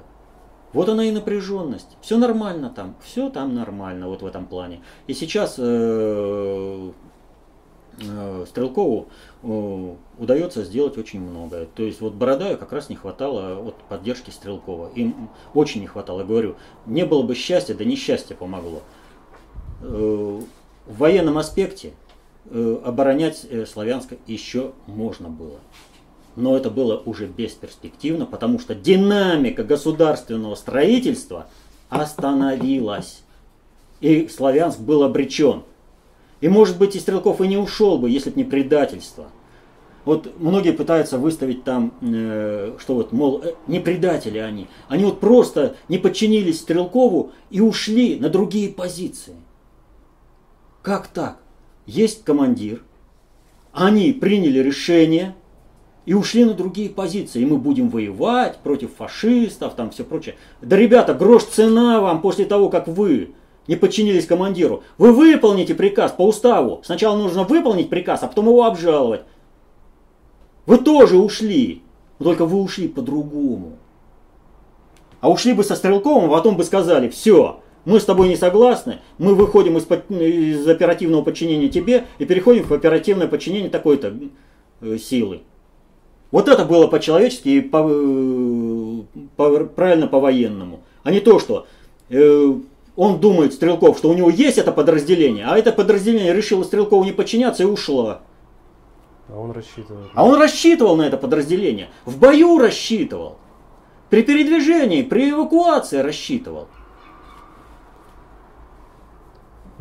Вот она и напряженность. Все нормально там, все там нормально вот в этом плане. И сейчас э, э, Стрелкову э, удается сделать очень многое. То есть вот Бородаю как раз не хватало вот, поддержки Стрелкова. Им очень не хватало. Я говорю, не было бы счастья, да несчастье помогло. В военном аспекте оборонять э, Славянск еще можно было но это было уже бесперспективно, потому что динамика государственного строительства остановилась. И Славянск был обречен. И может быть и Стрелков и не ушел бы, если бы не предательство. Вот многие пытаются выставить там, э, что вот, мол, э, не предатели они. Они вот просто не подчинились Стрелкову и ушли на другие позиции. Как так? Есть командир, они приняли решение – и ушли на другие позиции. И мы будем воевать против фашистов, там все прочее. Да, ребята, грош цена вам после того, как вы не подчинились командиру. Вы выполните приказ по уставу. Сначала нужно выполнить приказ, а потом его обжаловать. Вы тоже ушли, только вы ушли по-другому. А ушли бы со Стрелковым, потом бы сказали, все, мы с тобой не согласны, мы выходим из, из оперативного подчинения тебе и переходим в оперативное подчинение такой-то э, силы. Вот это было по-человечески и по, э, по, правильно по-военному. А не то, что э, он думает, Стрелков, что у него есть это подразделение, а это подразделение решило Стрелкову не подчиняться и ушло. А он рассчитывал. А он рассчитывал на это подразделение. В бою рассчитывал. При передвижении, при эвакуации рассчитывал.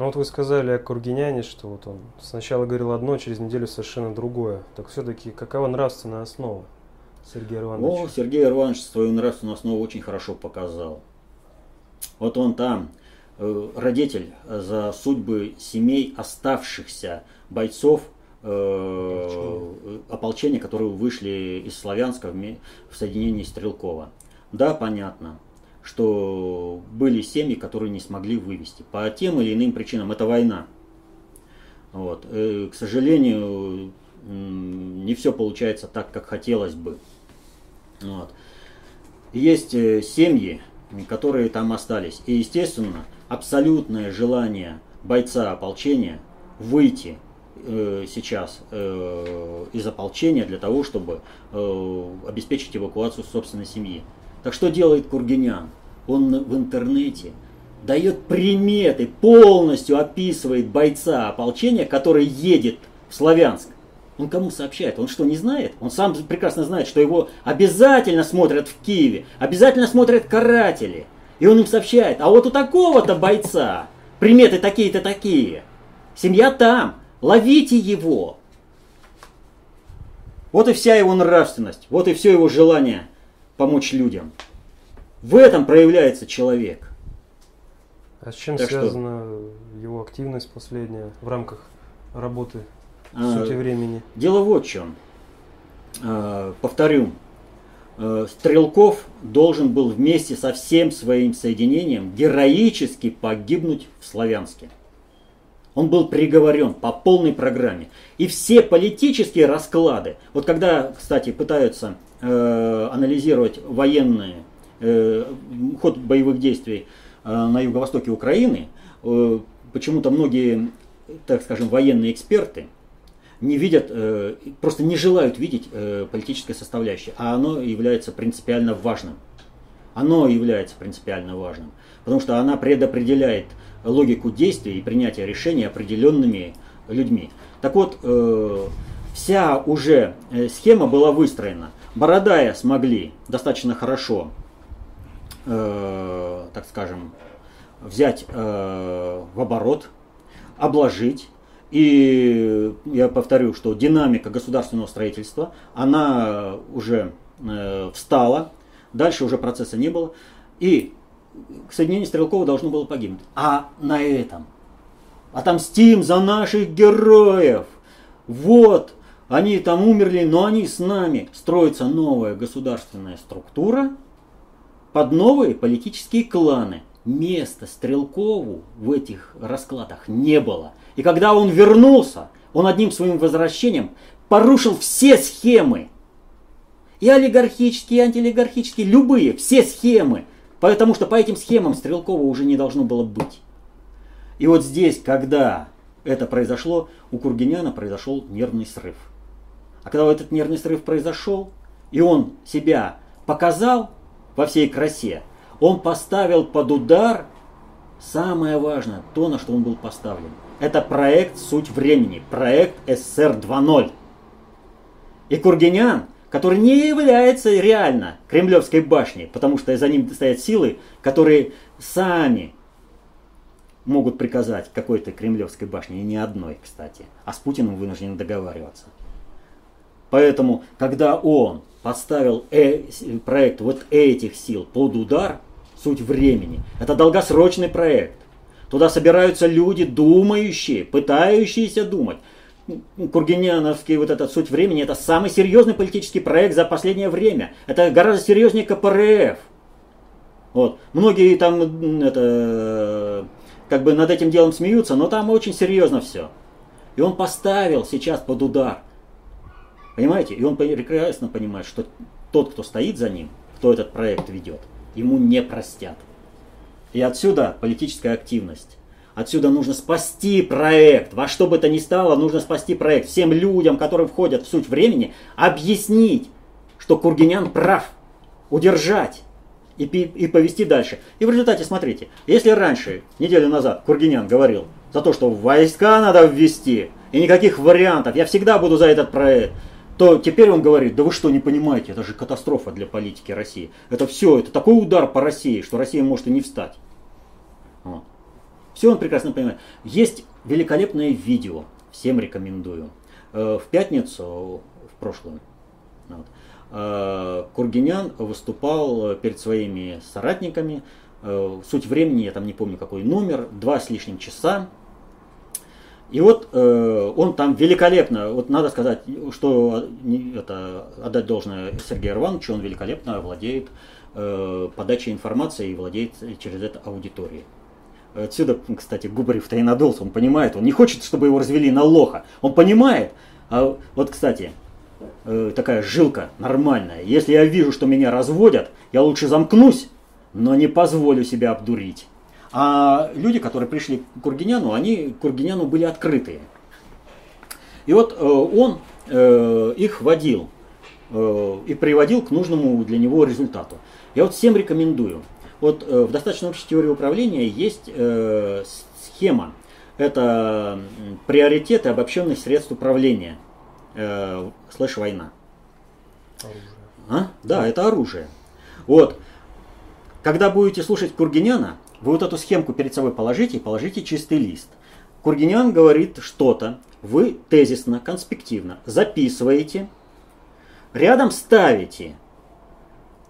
Ну вот вы сказали о Кургиняне, что вот он сначала говорил одно, через неделю совершенно другое. Так все-таки какова нравственная основа Сергея Ивановича? О, Сергей Иванович свою нравственную основу очень хорошо показал. Вот он там, э, родитель за судьбы семей оставшихся бойцов э, ополчения, которые вышли из Славянска в соединении Стрелкова. Да, понятно что были семьи, которые не смогли вывести по тем или иным причинам. Это война. Вот. Э, к сожалению, не все получается так, как хотелось бы. Вот. Есть э, семьи, которые там остались. И, естественно, абсолютное желание бойца ополчения выйти э, сейчас из ополчения для того, чтобы обеспечить эвакуацию собственной семьи. Так что делает Кургинян? он в интернете дает приметы, полностью описывает бойца ополчения, который едет в Славянск. Он кому сообщает? Он что, не знает? Он сам прекрасно знает, что его обязательно смотрят в Киеве, обязательно смотрят каратели. И он им сообщает, а вот у такого-то бойца приметы такие-то такие. Семья там, ловите его. Вот и вся его нравственность, вот и все его желание помочь людям. В этом проявляется человек. А с чем так связана что? его активность последняя в рамках работы а, сути времени? Дело вот в чем. А, повторю, а, Стрелков должен был вместе со всем своим соединением героически погибнуть в Славянске. Он был приговорен по полной программе. И все политические расклады, вот когда, кстати, пытаются анализировать военные э, ход боевых действий э, на юго-востоке Украины, э, почему-то многие, так скажем, военные эксперты не видят, э, просто не желают видеть э, политическое составляющее, а оно является принципиально важным. Оно является принципиально важным, потому что она предопределяет логику действий и принятия решений определенными людьми. Так вот, э, вся уже э, схема была выстроена. Бородая смогли достаточно хорошо, э, так скажем, взять в оборот, обложить. И я повторю, что динамика государственного строительства, она уже встала, дальше уже процесса не было. И соединение Стрелкова должно было погибнуть. А на этом отомстим за наших героев. Вот, они там умерли, но они с нами. Строится новая государственная структура под новые политические кланы. Места Стрелкову в этих раскладах не было. И когда он вернулся, он одним своим возвращением порушил все схемы. И олигархические, и антиолигархические, любые, все схемы – Потому что по этим схемам Стрелкова уже не должно было быть. И вот здесь, когда это произошло, у Кургиняна произошел нервный срыв. А когда этот нервный срыв произошел, и он себя показал во всей красе, он поставил под удар самое важное, то, на что он был поставлен. Это проект «Суть времени», проект СССР 2.0. И Кургинян который не является реально Кремлевской башней, потому что за ним стоят силы, которые сами могут приказать какой-то Кремлевской башне, и не одной, кстати. А с Путиным вынуждены договариваться. Поэтому, когда он поставил э, проект вот этих сил под удар, суть времени, это долгосрочный проект. Туда собираются люди, думающие, пытающиеся думать. Кургиняновский вот этот суть времени, это самый серьезный политический проект за последнее время. Это гораздо серьезнее КПРФ. Вот. Многие там это, как бы над этим делом смеются, но там очень серьезно все. И он поставил сейчас под удар. Понимаете? И он прекрасно понимает, что тот, кто стоит за ним, кто этот проект ведет, ему не простят. И отсюда политическая активность. Отсюда нужно спасти проект. Во что бы то ни стало, нужно спасти проект. Всем людям, которые входят в суть времени, объяснить, что Кургинян прав. Удержать и, и повести дальше. И в результате, смотрите, если раньше, неделю назад, Кургинян говорил за то, что войска надо ввести, и никаких вариантов, я всегда буду за этот проект, то теперь он говорит, да вы что, не понимаете, это же катастрофа для политики России. Это все, это такой удар по России, что Россия может и не встать. Вот. Все он прекрасно понимает. Есть великолепное видео, всем рекомендую. Э, в пятницу, в прошлую, вот, э, Кургинян выступал перед своими соратниками. Э, суть времени, я там не помню какой номер, два с лишним часа. И вот э, он там великолепно, вот надо сказать, что это отдать должное Сергею Ивановичу, он великолепно владеет э, подачей информации и владеет через это аудиторией. Отсюда, кстати, Губарев-то и надулся, он понимает, он не хочет, чтобы его развели на лоха. Он понимает. А вот, кстати, э, такая жилка нормальная. Если я вижу, что меня разводят, я лучше замкнусь, но не позволю себя обдурить. А люди, которые пришли к Кургиняну, они к Кургиняну были открытые. И вот э, он э, их водил и приводил к нужному для него результату. Я вот всем рекомендую Вот э, в достаточно общей теории управления есть э, схема. Это приоритеты обобщенных средств управления. Э, слэш война. Оружие. А? Да, это оружие. Вот. Когда будете слушать Кургиняна, вы вот эту схемку перед собой положите и положите чистый лист. Кургинян говорит что-то, вы тезисно, конспективно записываете, рядом ставите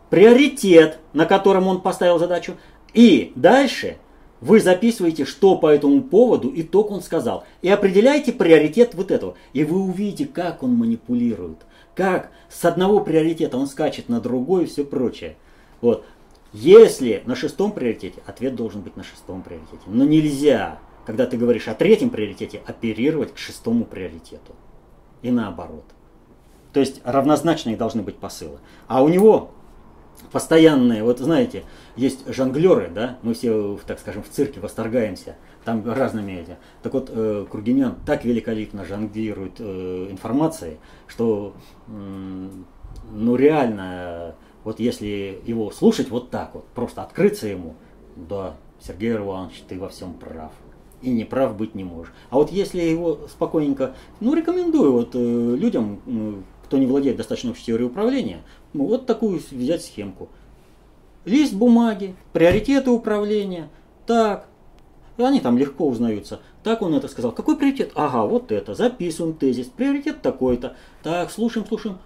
приоритет, на котором он поставил задачу, и дальше вы записываете, что по этому поводу и то, он сказал. И определяете приоритет вот этого. И вы увидите, как он манипулирует. Как с одного приоритета он скачет на другой и все прочее. Вот. Если на шестом приоритете, ответ должен быть на шестом приоритете. Но нельзя, когда ты говоришь о третьем приоритете, оперировать к шестому приоритету. И наоборот. То есть равнозначные должны быть посылы. А у него постоянные, вот знаете, есть жонглеры, да, мы все, так скажем, в цирке восторгаемся, там разными эти. Так вот, э, Кургинян так великолепно жонглирует э, информацией, что, ну реально, вот если его слушать вот так вот, просто открыться ему, да, Сергей Иванович, ты во всем прав. И не прав быть не можешь. А вот если его спокойненько, ну рекомендую вот э, людям, э, кто не владеет достаточно общей теорией управления, ну, вот такую взять схемку. Лист бумаги, приоритеты управления. Так, они там легко узнаются. Так он это сказал. Какой приоритет? Ага, вот это. Записываем тезис. Приоритет такой-то. Так, слушаем, слушаем.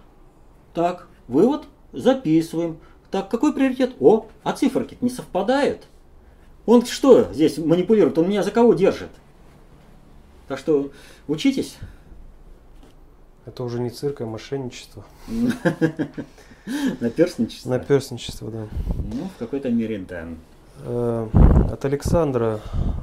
Так, вывод. Записываем. Так, какой приоритет? О, а циферки не совпадают. Он что здесь манипулирует? Он меня за кого держит? Так что учитесь. Это уже не цирк, а мошенничество. Наперсничество? Наперсничество, да. Ну, в какой-то мере, да. Э, от Александра.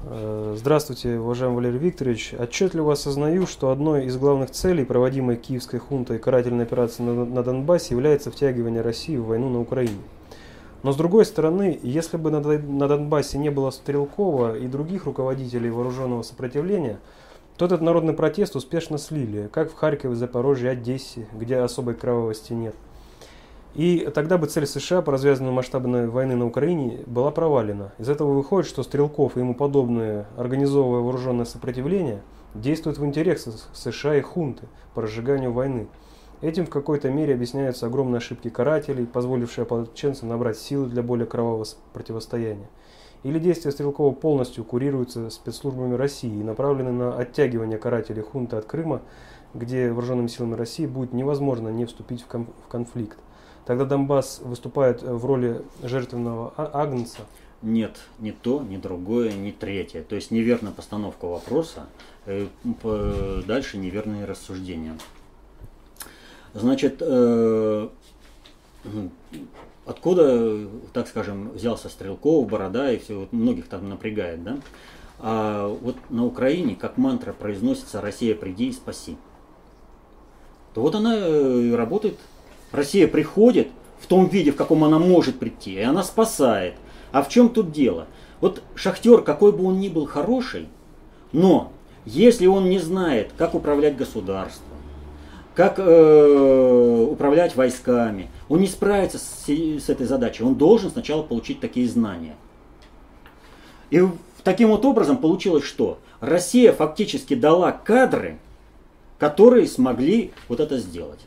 Э, здравствуйте, уважаемый Валерий Викторович. Отчетливо осознаю, что одной из главных целей, проводимой киевской хунтой карательной операции на Донбассе, является втягивание России в войну на Украине. Но с другой стороны, если бы на Донбассе не было Стрелкова и других руководителей вооруженного сопротивления – то этот народный протест успешно слили, как в Харькове, Запорожье, Одессе, где особой кровавости нет. И тогда бы цель США по развязанию масштабной войны на Украине была провалена. Из этого выходит, что Стрелков и ему подобные, организовывая вооруженное сопротивление, действуют в интересах США и хунты по разжиганию войны. Этим в какой-то мере объясняются огромные ошибки карателей, позволившие ополченцам набрать силы для более кровавого противостояния или действия Стрелкова полностью курируются спецслужбами России и направлены на оттягивание карателей хунты от Крыма, где вооруженными силами России будет невозможно не вступить в, кон в конфликт. Тогда Донбасс выступает в роли жертвенного а агнца. Нет, не то, ни другое, ни третье. То есть неверная постановка вопроса, э, дальше неверные рассуждения. Значит, э, откуда, так скажем, взялся Стрелков, Борода и все, вот многих там напрягает, да? А вот на Украине как мантра произносится «Россия, приди и спаси». То вот она э, работает. Россия приходит в том виде, в каком она может прийти, и она спасает. А в чем тут дело? Вот шахтер, какой бы он ни был хороший, но если он не знает, как управлять государством, как э, управлять войсками. Он не справится с, с этой задачей. Он должен сначала получить такие знания. И таким вот образом получилось что? Россия фактически дала кадры, которые смогли вот это сделать.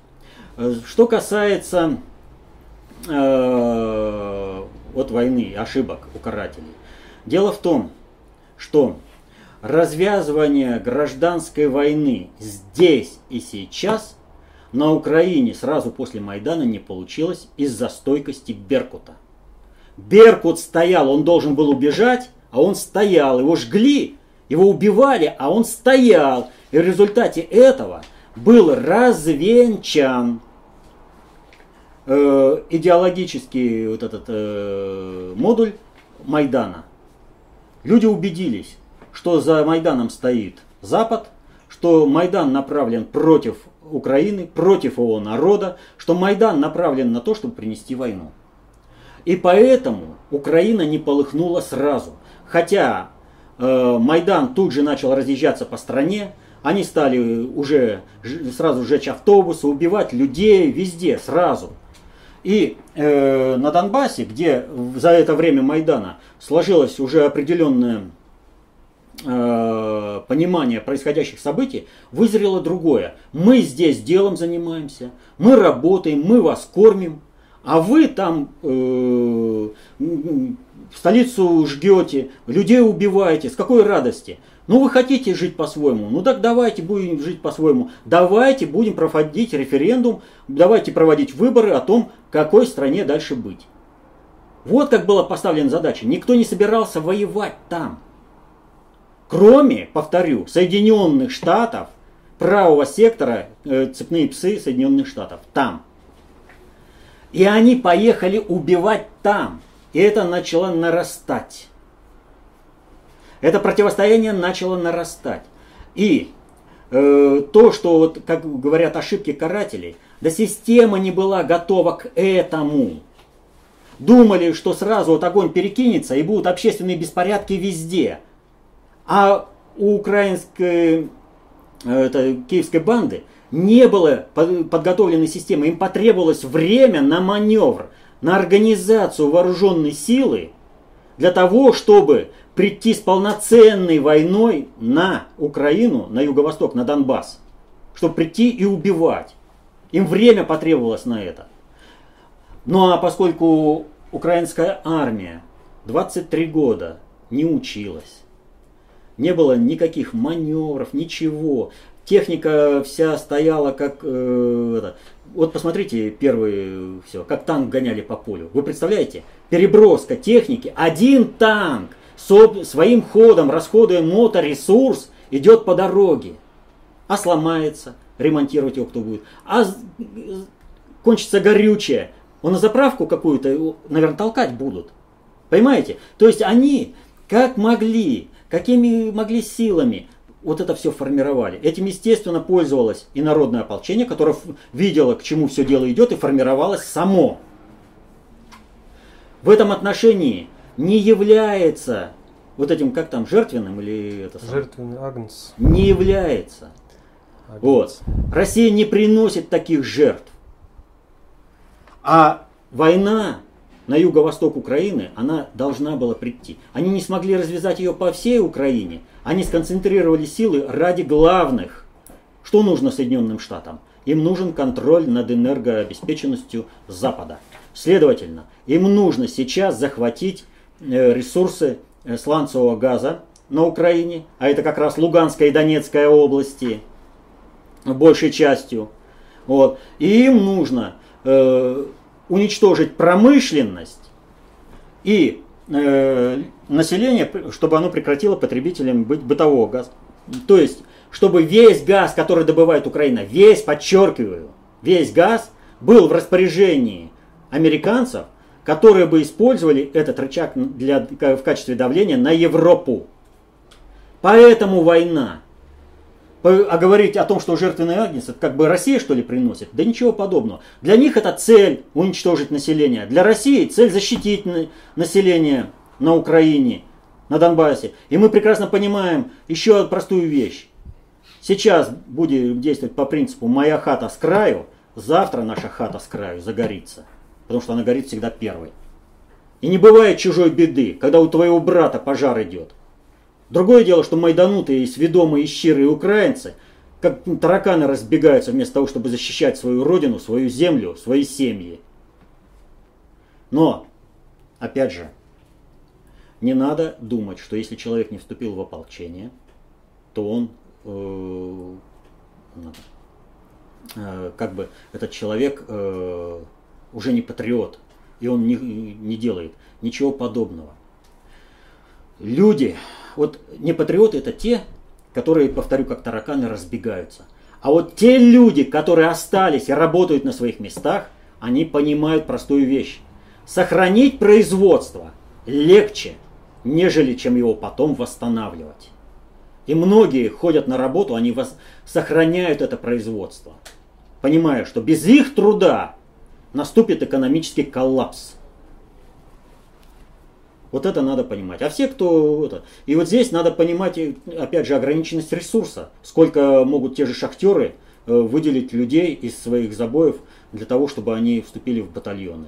Э, что касается э, от войны, ошибок у карателей. Дело в том, что развязывание гражданской войны здесь и сейчас на Украине сразу после Майдана не получилось из-за стойкости Беркута. Беркут стоял, он должен был убежать, а он стоял, его жгли, его убивали, а он стоял. И в результате этого был развенчан э, идеологический вот этот э, модуль Майдана. Люди убедились, что за Майданом стоит Запад, что Майдан направлен против Украины, против его народа, что Майдан направлен на то, чтобы принести войну. И поэтому Украина не полыхнула сразу. Хотя э, Майдан тут же начал разъезжаться по стране, они стали уже сразу сжечь автобусы, убивать людей везде сразу. И э, на Донбассе, где за это время Майдана сложилось уже определенное э, понимание происходящих событий, вызрело другое. Мы здесь делом занимаемся, мы работаем, мы вас кормим, а вы там э, столицу жгете, людей убиваете. С какой радости? Ну вы хотите жить по-своему, ну так давайте будем жить по-своему. Давайте будем проводить референдум, давайте проводить выборы о том, какой стране дальше быть. Вот как была поставлена задача. Никто не собирался воевать там. Кроме, повторю, Соединенных Штатов, правого сектора, э, цепные псы Соединенных Штатов, там. И они поехали убивать там. И это начало нарастать. Это противостояние начало нарастать. И э, то, что, вот, как говорят, ошибки карателей, да система не была готова к этому. Думали, что сразу вот огонь перекинется и будут общественные беспорядки везде. А у украинской, э, это, киевской банды не было подготовленной системы. Им потребовалось время на маневр, на организацию вооруженной силы для того, чтобы прийти с полноценной войной на Украину, на Юго-Восток, на Донбасс. Чтобы прийти и убивать. Им время потребовалось на это. Ну а поскольку украинская армия 23 года не училась, не было никаких маневров, ничего, техника вся стояла как... Э, это. Вот посмотрите первые все, как танк гоняли по полю. Вы представляете? Переброска техники. Один танк своим ходом, расходуя моторесурс, идет по дороге. А сломается, ремонтировать его кто будет. А кончится горючее. Он на заправку какую-то, наверное, толкать будут. Понимаете? То есть они как могли, какими могли силами, вот это все формировали. Этим, естественно, пользовалось и народное ополчение, которое видело, к чему все дело идет, и формировалось само. В этом отношении не является вот этим, как там, жертвенным или это самое? Жертвенный агнц. Не является. Агнец. Вот. Россия не приносит таких жертв. А война на юго-восток Украины, она должна была прийти. Они не смогли развязать ее по всей Украине. Они сконцентрировали силы ради главных. Что нужно Соединенным Штатам? Им нужен контроль над энергообеспеченностью Запада. Следовательно, им нужно сейчас захватить ресурсы э, сланцевого газа на Украине, а это как раз Луганская и Донецкая области, большей частью. Вот. И им нужно э, уничтожить промышленность и э, население, чтобы оно прекратило потребителем быть бытового газа. То есть, чтобы весь газ, который добывает Украина, весь, подчеркиваю, весь газ был в распоряжении американцев, которые бы использовали этот рычаг для, в качестве давления на Европу. Поэтому война а говорить о том, что жертвенный агнец, это как бы Россия что ли приносит? Да ничего подобного. Для них это цель уничтожить население. Для России цель защитить население на Украине, на Донбассе. И мы прекрасно понимаем еще простую вещь. Сейчас будет действовать по принципу «моя хата с краю», завтра наша хата с краю загорится. Потому что она горит всегда первой. И не бывает чужой беды, когда у твоего брата пожар идет. Другое дело, что майданутые сведомые и щирые украинцы, как тараканы разбегаются вместо того, чтобы защищать свою родину, свою землю, свои семьи. Но, опять же, не надо думать, что если человек не вступил в ополчение, то он э, э, как бы этот человек э, уже не патриот, и он не, не делает ничего подобного. Люди, вот не патриоты это те, которые, повторю, как тараканы, разбегаются. А вот те люди, которые остались и работают на своих местах, они понимают простую вещь. Сохранить производство легче, нежели чем его потом восстанавливать. И многие ходят на работу, они вас сохраняют это производство, понимая, что без их труда наступит экономический коллапс. Вот это надо понимать. А все, кто... Это, и вот здесь надо понимать, опять же, ограниченность ресурса. Сколько могут те же шахтеры э, выделить людей из своих забоев для того, чтобы они вступили в батальоны.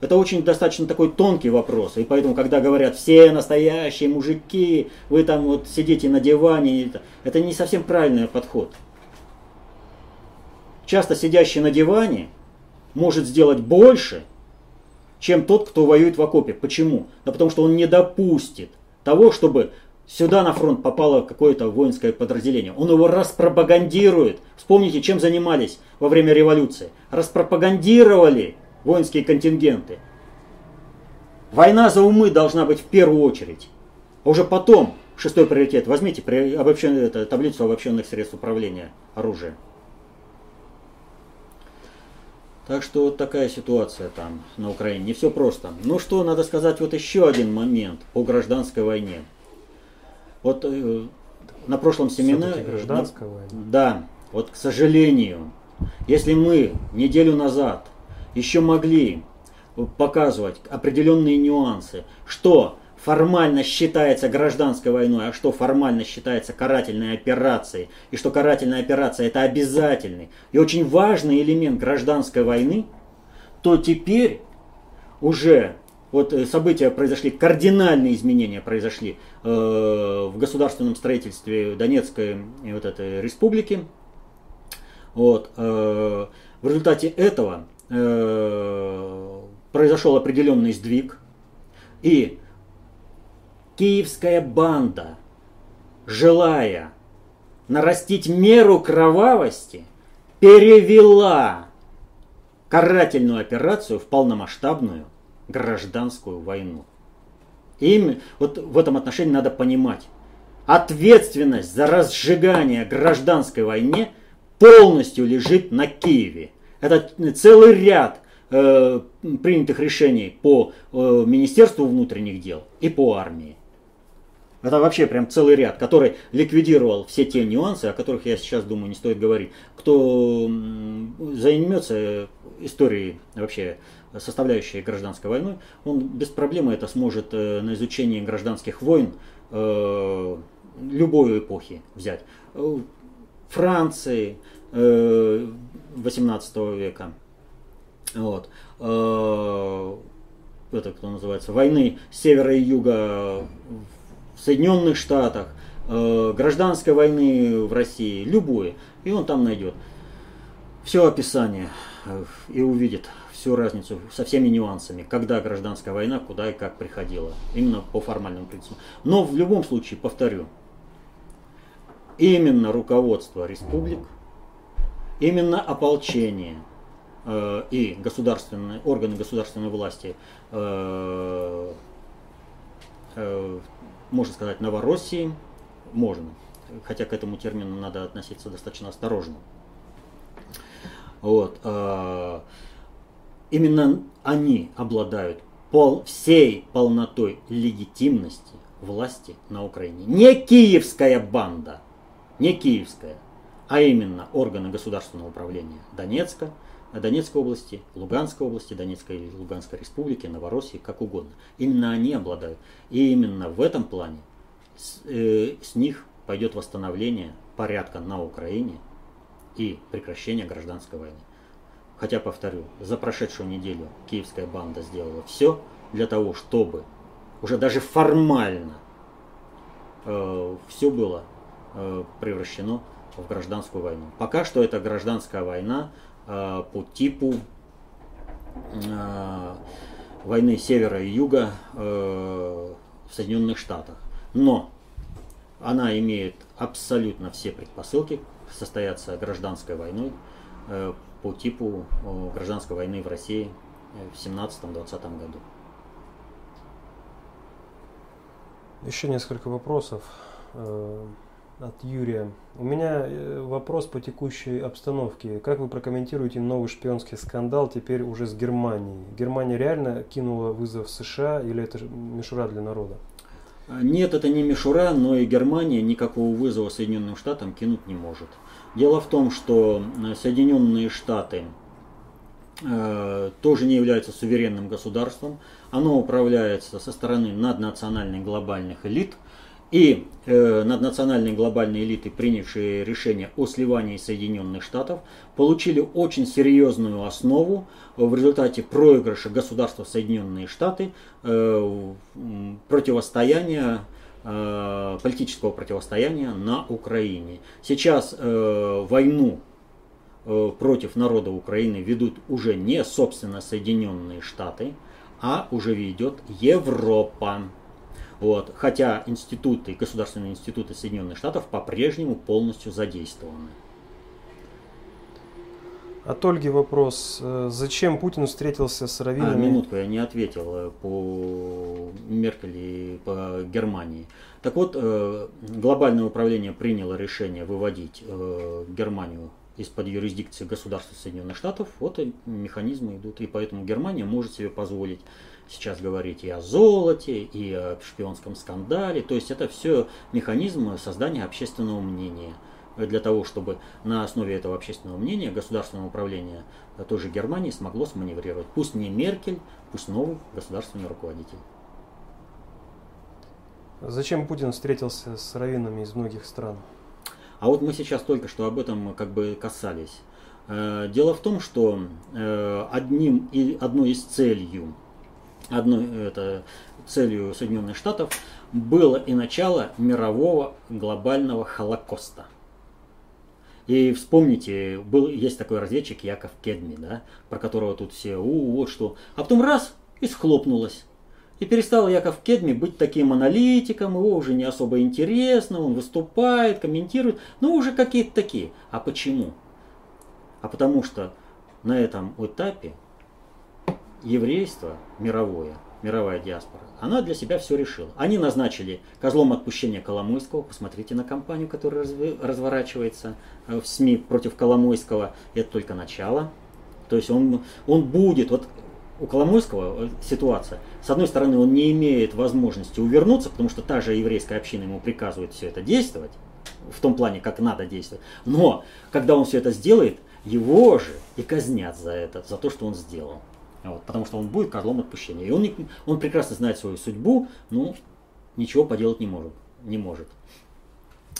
Это очень достаточно такой тонкий вопрос. И поэтому, когда говорят, все настоящие мужики, вы там вот сидите на диване, это, не совсем правильный подход. Часто сидящий на диване может сделать больше, чем тот, кто воюет в окопе. Почему? Да потому что он не допустит того, чтобы сюда на фронт попало какое-то воинское подразделение. Он его распропагандирует. Вспомните, чем занимались во время революции. Распропагандировали воинские контингенты. Война за умы должна быть в первую очередь. А уже потом, шестой приоритет, возьмите обобщенную, это, таблицу обобщенных средств управления оружием. Так что вот такая ситуация там на Украине. Не все просто. Ну что, надо сказать вот еще один момент по гражданской войне. Вот э, на прошлом семинаре... Гражданская война. Да, вот к сожалению, если мы неделю назад еще могли показывать определенные нюансы, что формально считается гражданской войной, а что формально считается карательной операцией, и что карательная операция это обязательный и очень важный элемент гражданской войны, то теперь уже вот э, события произошли, кардинальные изменения произошли э, в государственном строительстве Донецкой вот этой республики. Вот, э, в результате этого э, произошел определенный сдвиг, и киевская банда, желая нарастить меру кровавости, перевела карательную операцию в полномасштабную гражданскую войну. Им вот в этом отношении надо понимать, ответственность за разжигание гражданской войне полностью лежит на Киеве. Это целый ряд э, принятых решений по э, Министерству внутренних дел и по армии. Это вообще прям целый ряд, который ликвидировал все те нюансы, о которых я сейчас думаю не стоит говорить. Кто займется историей вообще составляющей гражданской войной, он без проблемы это сможет э, на изучении гражданских войн э, любой эпохи взять. Э, Франции, 18 века. Вот. Это кто называется? Войны севера и юга Соединенных Штатах, гражданской войны в России, любое. И он там найдет все описание и увидит всю разницу со всеми нюансами, когда гражданская война, куда и как приходила, именно по формальному принципу. Но в любом случае, повторю, именно руководство республик, именно ополчение э, и государственные органы государственной власти, э, э, можно сказать, Новороссии, можно, хотя к этому термину надо относиться достаточно осторожно. Вот, э, именно они обладают пол, всей полнотой легитимности власти на Украине. Не киевская банда, не киевская, а именно органы государственного управления Донецка, Донецкой области, Луганской области, Донецкой и Луганской республики, Новороссии, как угодно. Именно они обладают. И именно в этом плане с, э, с них пойдет восстановление порядка на Украине и прекращение гражданской войны. Хотя, повторю, за прошедшую неделю киевская банда сделала все для того, чтобы уже даже формально э, все было э, превращено в гражданскую войну. Пока что это гражданская война по типу э, войны севера и юга э, в Соединенных Штатах. Но она имеет абсолютно все предпосылки состояться гражданской войной э, по типу гражданской войны в России э, в 17-20 году. Еще несколько вопросов э, от Юрия. У меня э, вопрос по текущей обстановке. Как вы прокомментируете новый шпионский скандал теперь уже с Германией? Германия реально кинула вызов США или это мишура для народа? Нет, это не мишура, но и Германия никакого вызова Соединенным Штатам кинуть не может. Дело в том, что Соединенные Штаты э, тоже не являются суверенным государством. Оно управляется со стороны наднациональных глобальных элит. И э, наднациональные глобальные элиты, принявшие решение о сливании Соединенных Штатов, получили очень серьезную основу в результате проигрыша государства Соединенные Штаты э, противостояния э, политического противостояния на Украине. Сейчас войну против народа Украины ведут уже не собственно Соединенные Штаты, а уже ведет Европа. Вот. Хотя институты, государственные институты Соединенных Штатов по-прежнему полностью задействованы. От Ольги вопрос. Э, зачем Путин встретился с раввинами? А, минутку, я не ответил э, по Меркель и по Германии. Так вот, э, глобальное управление приняло решение выводить Германию из-под юрисдикции государства Соединенных Штатов. Вот и механизмы идут. И поэтому Германия может себе позволить сейчас говорить и о золоте, и о шпионском скандале. То есть это все механизм создания общественного мнения. Для того, чтобы на основе этого общественного мнения государственное управление той же Германии смогло сманеврировать. Пусть не Меркель, пусть новый государственный руководитель. Зачем Путин встретился с раввинами из многих стран? А вот мы сейчас только что об этом как бы касались. Э, дело в том, что э, одним и одной из целью одной это, целью Соединенных Штатов было и начало мирового глобального холокоста. И вспомните, был, есть такой разведчик Яков Кедми, да, про которого тут все, у, вот что. А потом раз, и схлопнулось. И перестал Яков Кедми быть таким аналитиком, его уже не особо интересно, он выступает, комментирует, но уже какие-то такие. А почему? А потому что на этом этапе еврейство мировое, мировая диаспора, она для себя все решила. Они назначили козлом отпущения Коломойского. Посмотрите на кампанию, которая разворачивается э, в СМИ против Коломойского. Это только начало. То есть он, он будет, вот у Коломойского э, ситуация. С одной стороны, он не имеет возможности увернуться, потому что та же еврейская община ему приказывает все это действовать, в том плане, как надо действовать. Но, когда он все это сделает, его же и казнят за это, за то, что он сделал. Вот, потому что он будет козлом отпущения. И он, не, он прекрасно знает свою судьбу, но ничего поделать не может. Не может.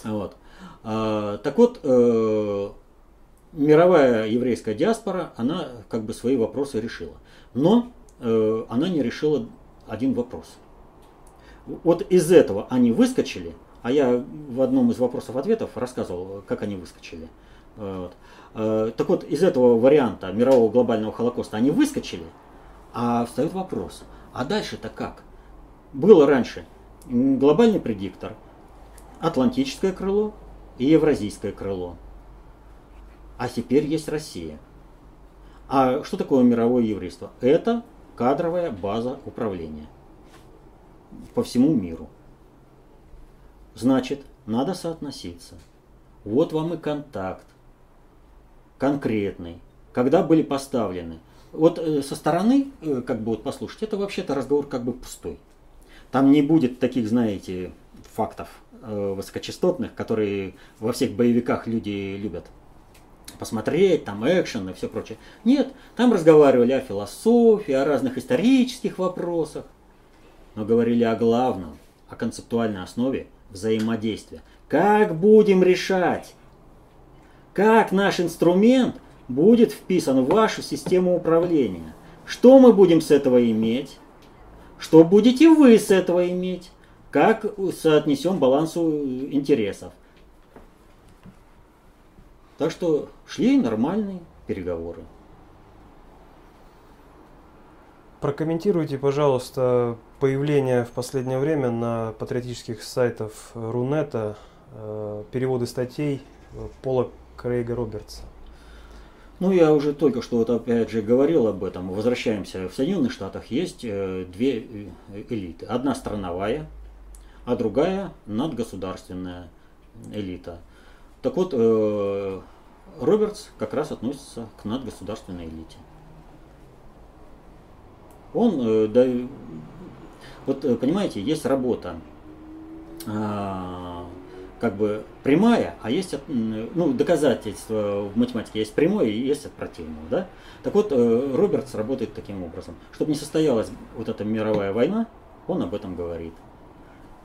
Вот. А, так вот, э, мировая еврейская диаспора, она как бы свои вопросы решила. Но э, она не решила один вопрос. Вот из этого они выскочили, а я в одном из вопросов-ответов рассказывал, как они выскочили. Вот. Э, так вот, из этого варианта мирового глобального холокоста они выскочили, а встает вопрос, а дальше-то как? Было раньше глобальный предиктор, Атлантическое крыло и Евразийское крыло. А теперь есть Россия. А что такое мировое еврейство? Это кадровая база управления по всему миру. Значит, надо соотноситься. Вот вам и контакт конкретный, когда были поставлены. Вот э, со стороны, э, как бы вот послушать, это вообще-то разговор как бы пустой. Там не будет таких, знаете, фактов э, высокочастотных, которые во всех боевиках люди любят посмотреть, там экшен и все прочее. Нет, там разговаривали о философии, о разных исторических вопросах, но говорили о главном, о концептуальной основе взаимодействия. Как будем решать как наш инструмент будет вписан в вашу систему управления. Что мы будем с этого иметь? Что будете вы с этого иметь? Как соотнесем балансу интересов? Так что шли нормальные переговоры. Прокомментируйте, пожалуйста, появление в последнее время на патриотических сайтах Рунета э, переводы статей Пола Крейга Робертса. Ну, я уже только что вот опять же говорил об этом. Возвращаемся. В Соединенных Штатах есть э, две э, элиты. Одна страновая, а другая надгосударственная элита. Так вот, э, Робертс как раз относится к надгосударственной элите. Он, да, вот понимаете, есть работа а, как бы прямая, а есть ну, доказательства в математике есть прямое и есть от противного. Да? Так вот, э, Робертс работает таким образом. Чтобы не состоялась вот эта мировая война, он об этом говорит.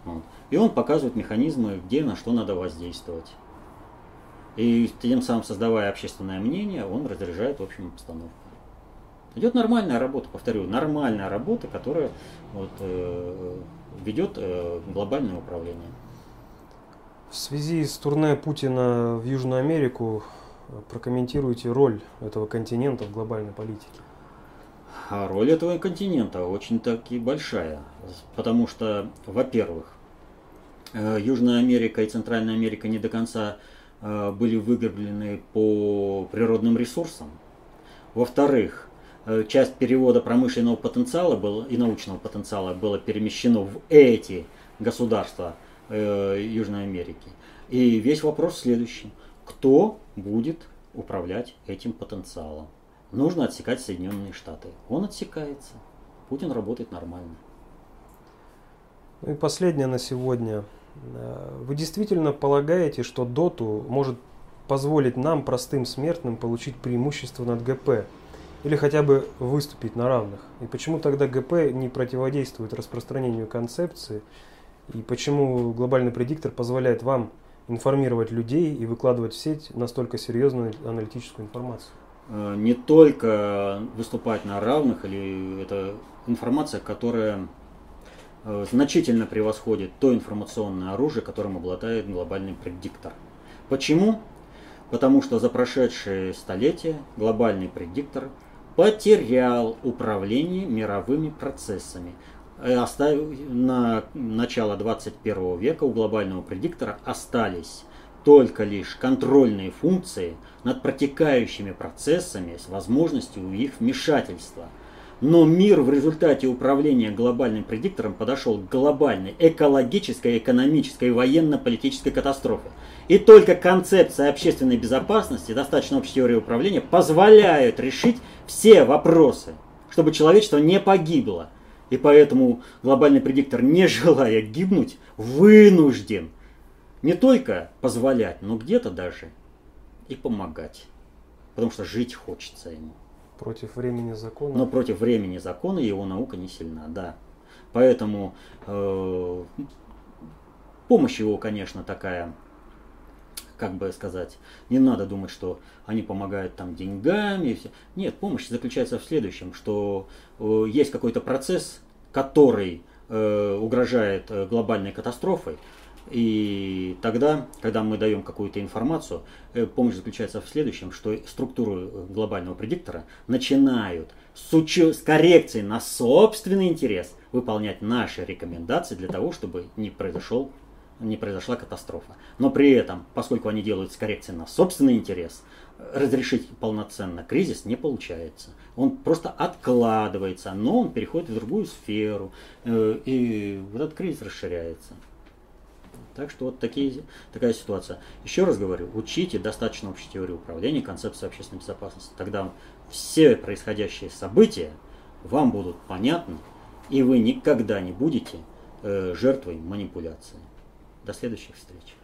Вот. И он показывает механизмы, где на что надо воздействовать. И тем самым создавая общественное мнение, он разряжает общую обстановку. Идет нормальная работа, повторю, нормальная работа, которая вот, э, ведет э, глобальное управление. В связи с турне Путина в Южную Америку прокомментируйте роль этого континента в глобальной политике. А роль этого континента очень таки большая, потому что, во-первых, э, Южная Америка и Центральная Америка не до конца э, были выгреблены по природным ресурсам. Во-вторых, Э, часть перевода промышленного потенциала было, и научного потенциала было перемещено в эти государства э, Южной Америки. И весь вопрос следующий. Кто будет управлять этим потенциалом? Нужно отсекать Соединенные Штаты. Он отсекается. Путин работает нормально. Ну и последнее на сегодня. Э, вы действительно полагаете, что ДОТу может позволить нам, простым смертным, получить преимущество над ГП? или хотя бы выступить на равных. И почему тогда ГП не противодействует распространению концепции, и почему глобальный предиктор позволяет вам информировать людей и выкладывать в сеть настолько серьезную аналитическую информацию? Э, не только выступать на равных, или это информация, которая э, значительно превосходит то информационное оружие, которым обладает глобальный предиктор. Почему? Потому что за прошедшие столетия глобальный предиктор потерял управление мировыми процессами. Э, оставив на начало 21 века у глобального предиктора остались только лишь контрольные функции над протекающими процессами с возможностью их вмешательства. Но мир в результате управления глобальным предиктором подошел к глобальной экологической, экономической военно-политической катастрофе. И только концепция общественной безопасности, достаточно общей теории управления, позволяют решить все вопросы, чтобы человечество не погибло. И поэтому глобальный предиктор, не желая гибнуть, вынужден не только позволять, но где-то даже и помогать. Потому что жить хочется ему. Против времени закона? Но против времени закона его наука не сильна, да. Поэтому э, помощь его, конечно, такая как бы сказать, не надо думать, что они помогают там деньгами. И все. Нет, помощь заключается в следующем, что э, есть какой-то процесс, который э, угрожает э, глобальной катастрофой, и тогда, когда мы даем какую-то информацию, э, помощь заключается в следующем, что структуру э, глобального предиктора начинают с, уч- с коррекцией на собственный интерес выполнять наши рекомендации для того, чтобы не произошел не произошла катастрофа. Но при этом, поскольку они делают с коррекцией на собственный интерес, разрешить полноценно кризис не получается. Он просто откладывается, но он переходит в другую сферу, э, и вот этот кризис расширяется. Так что вот такие, такая ситуация. Еще раз говорю, учите достаточно общей теории управления, концепции общественной безопасности. Тогда все происходящие события вам будут понятны, и вы никогда не будете э, жертвой манипуляции. До следующих встреч.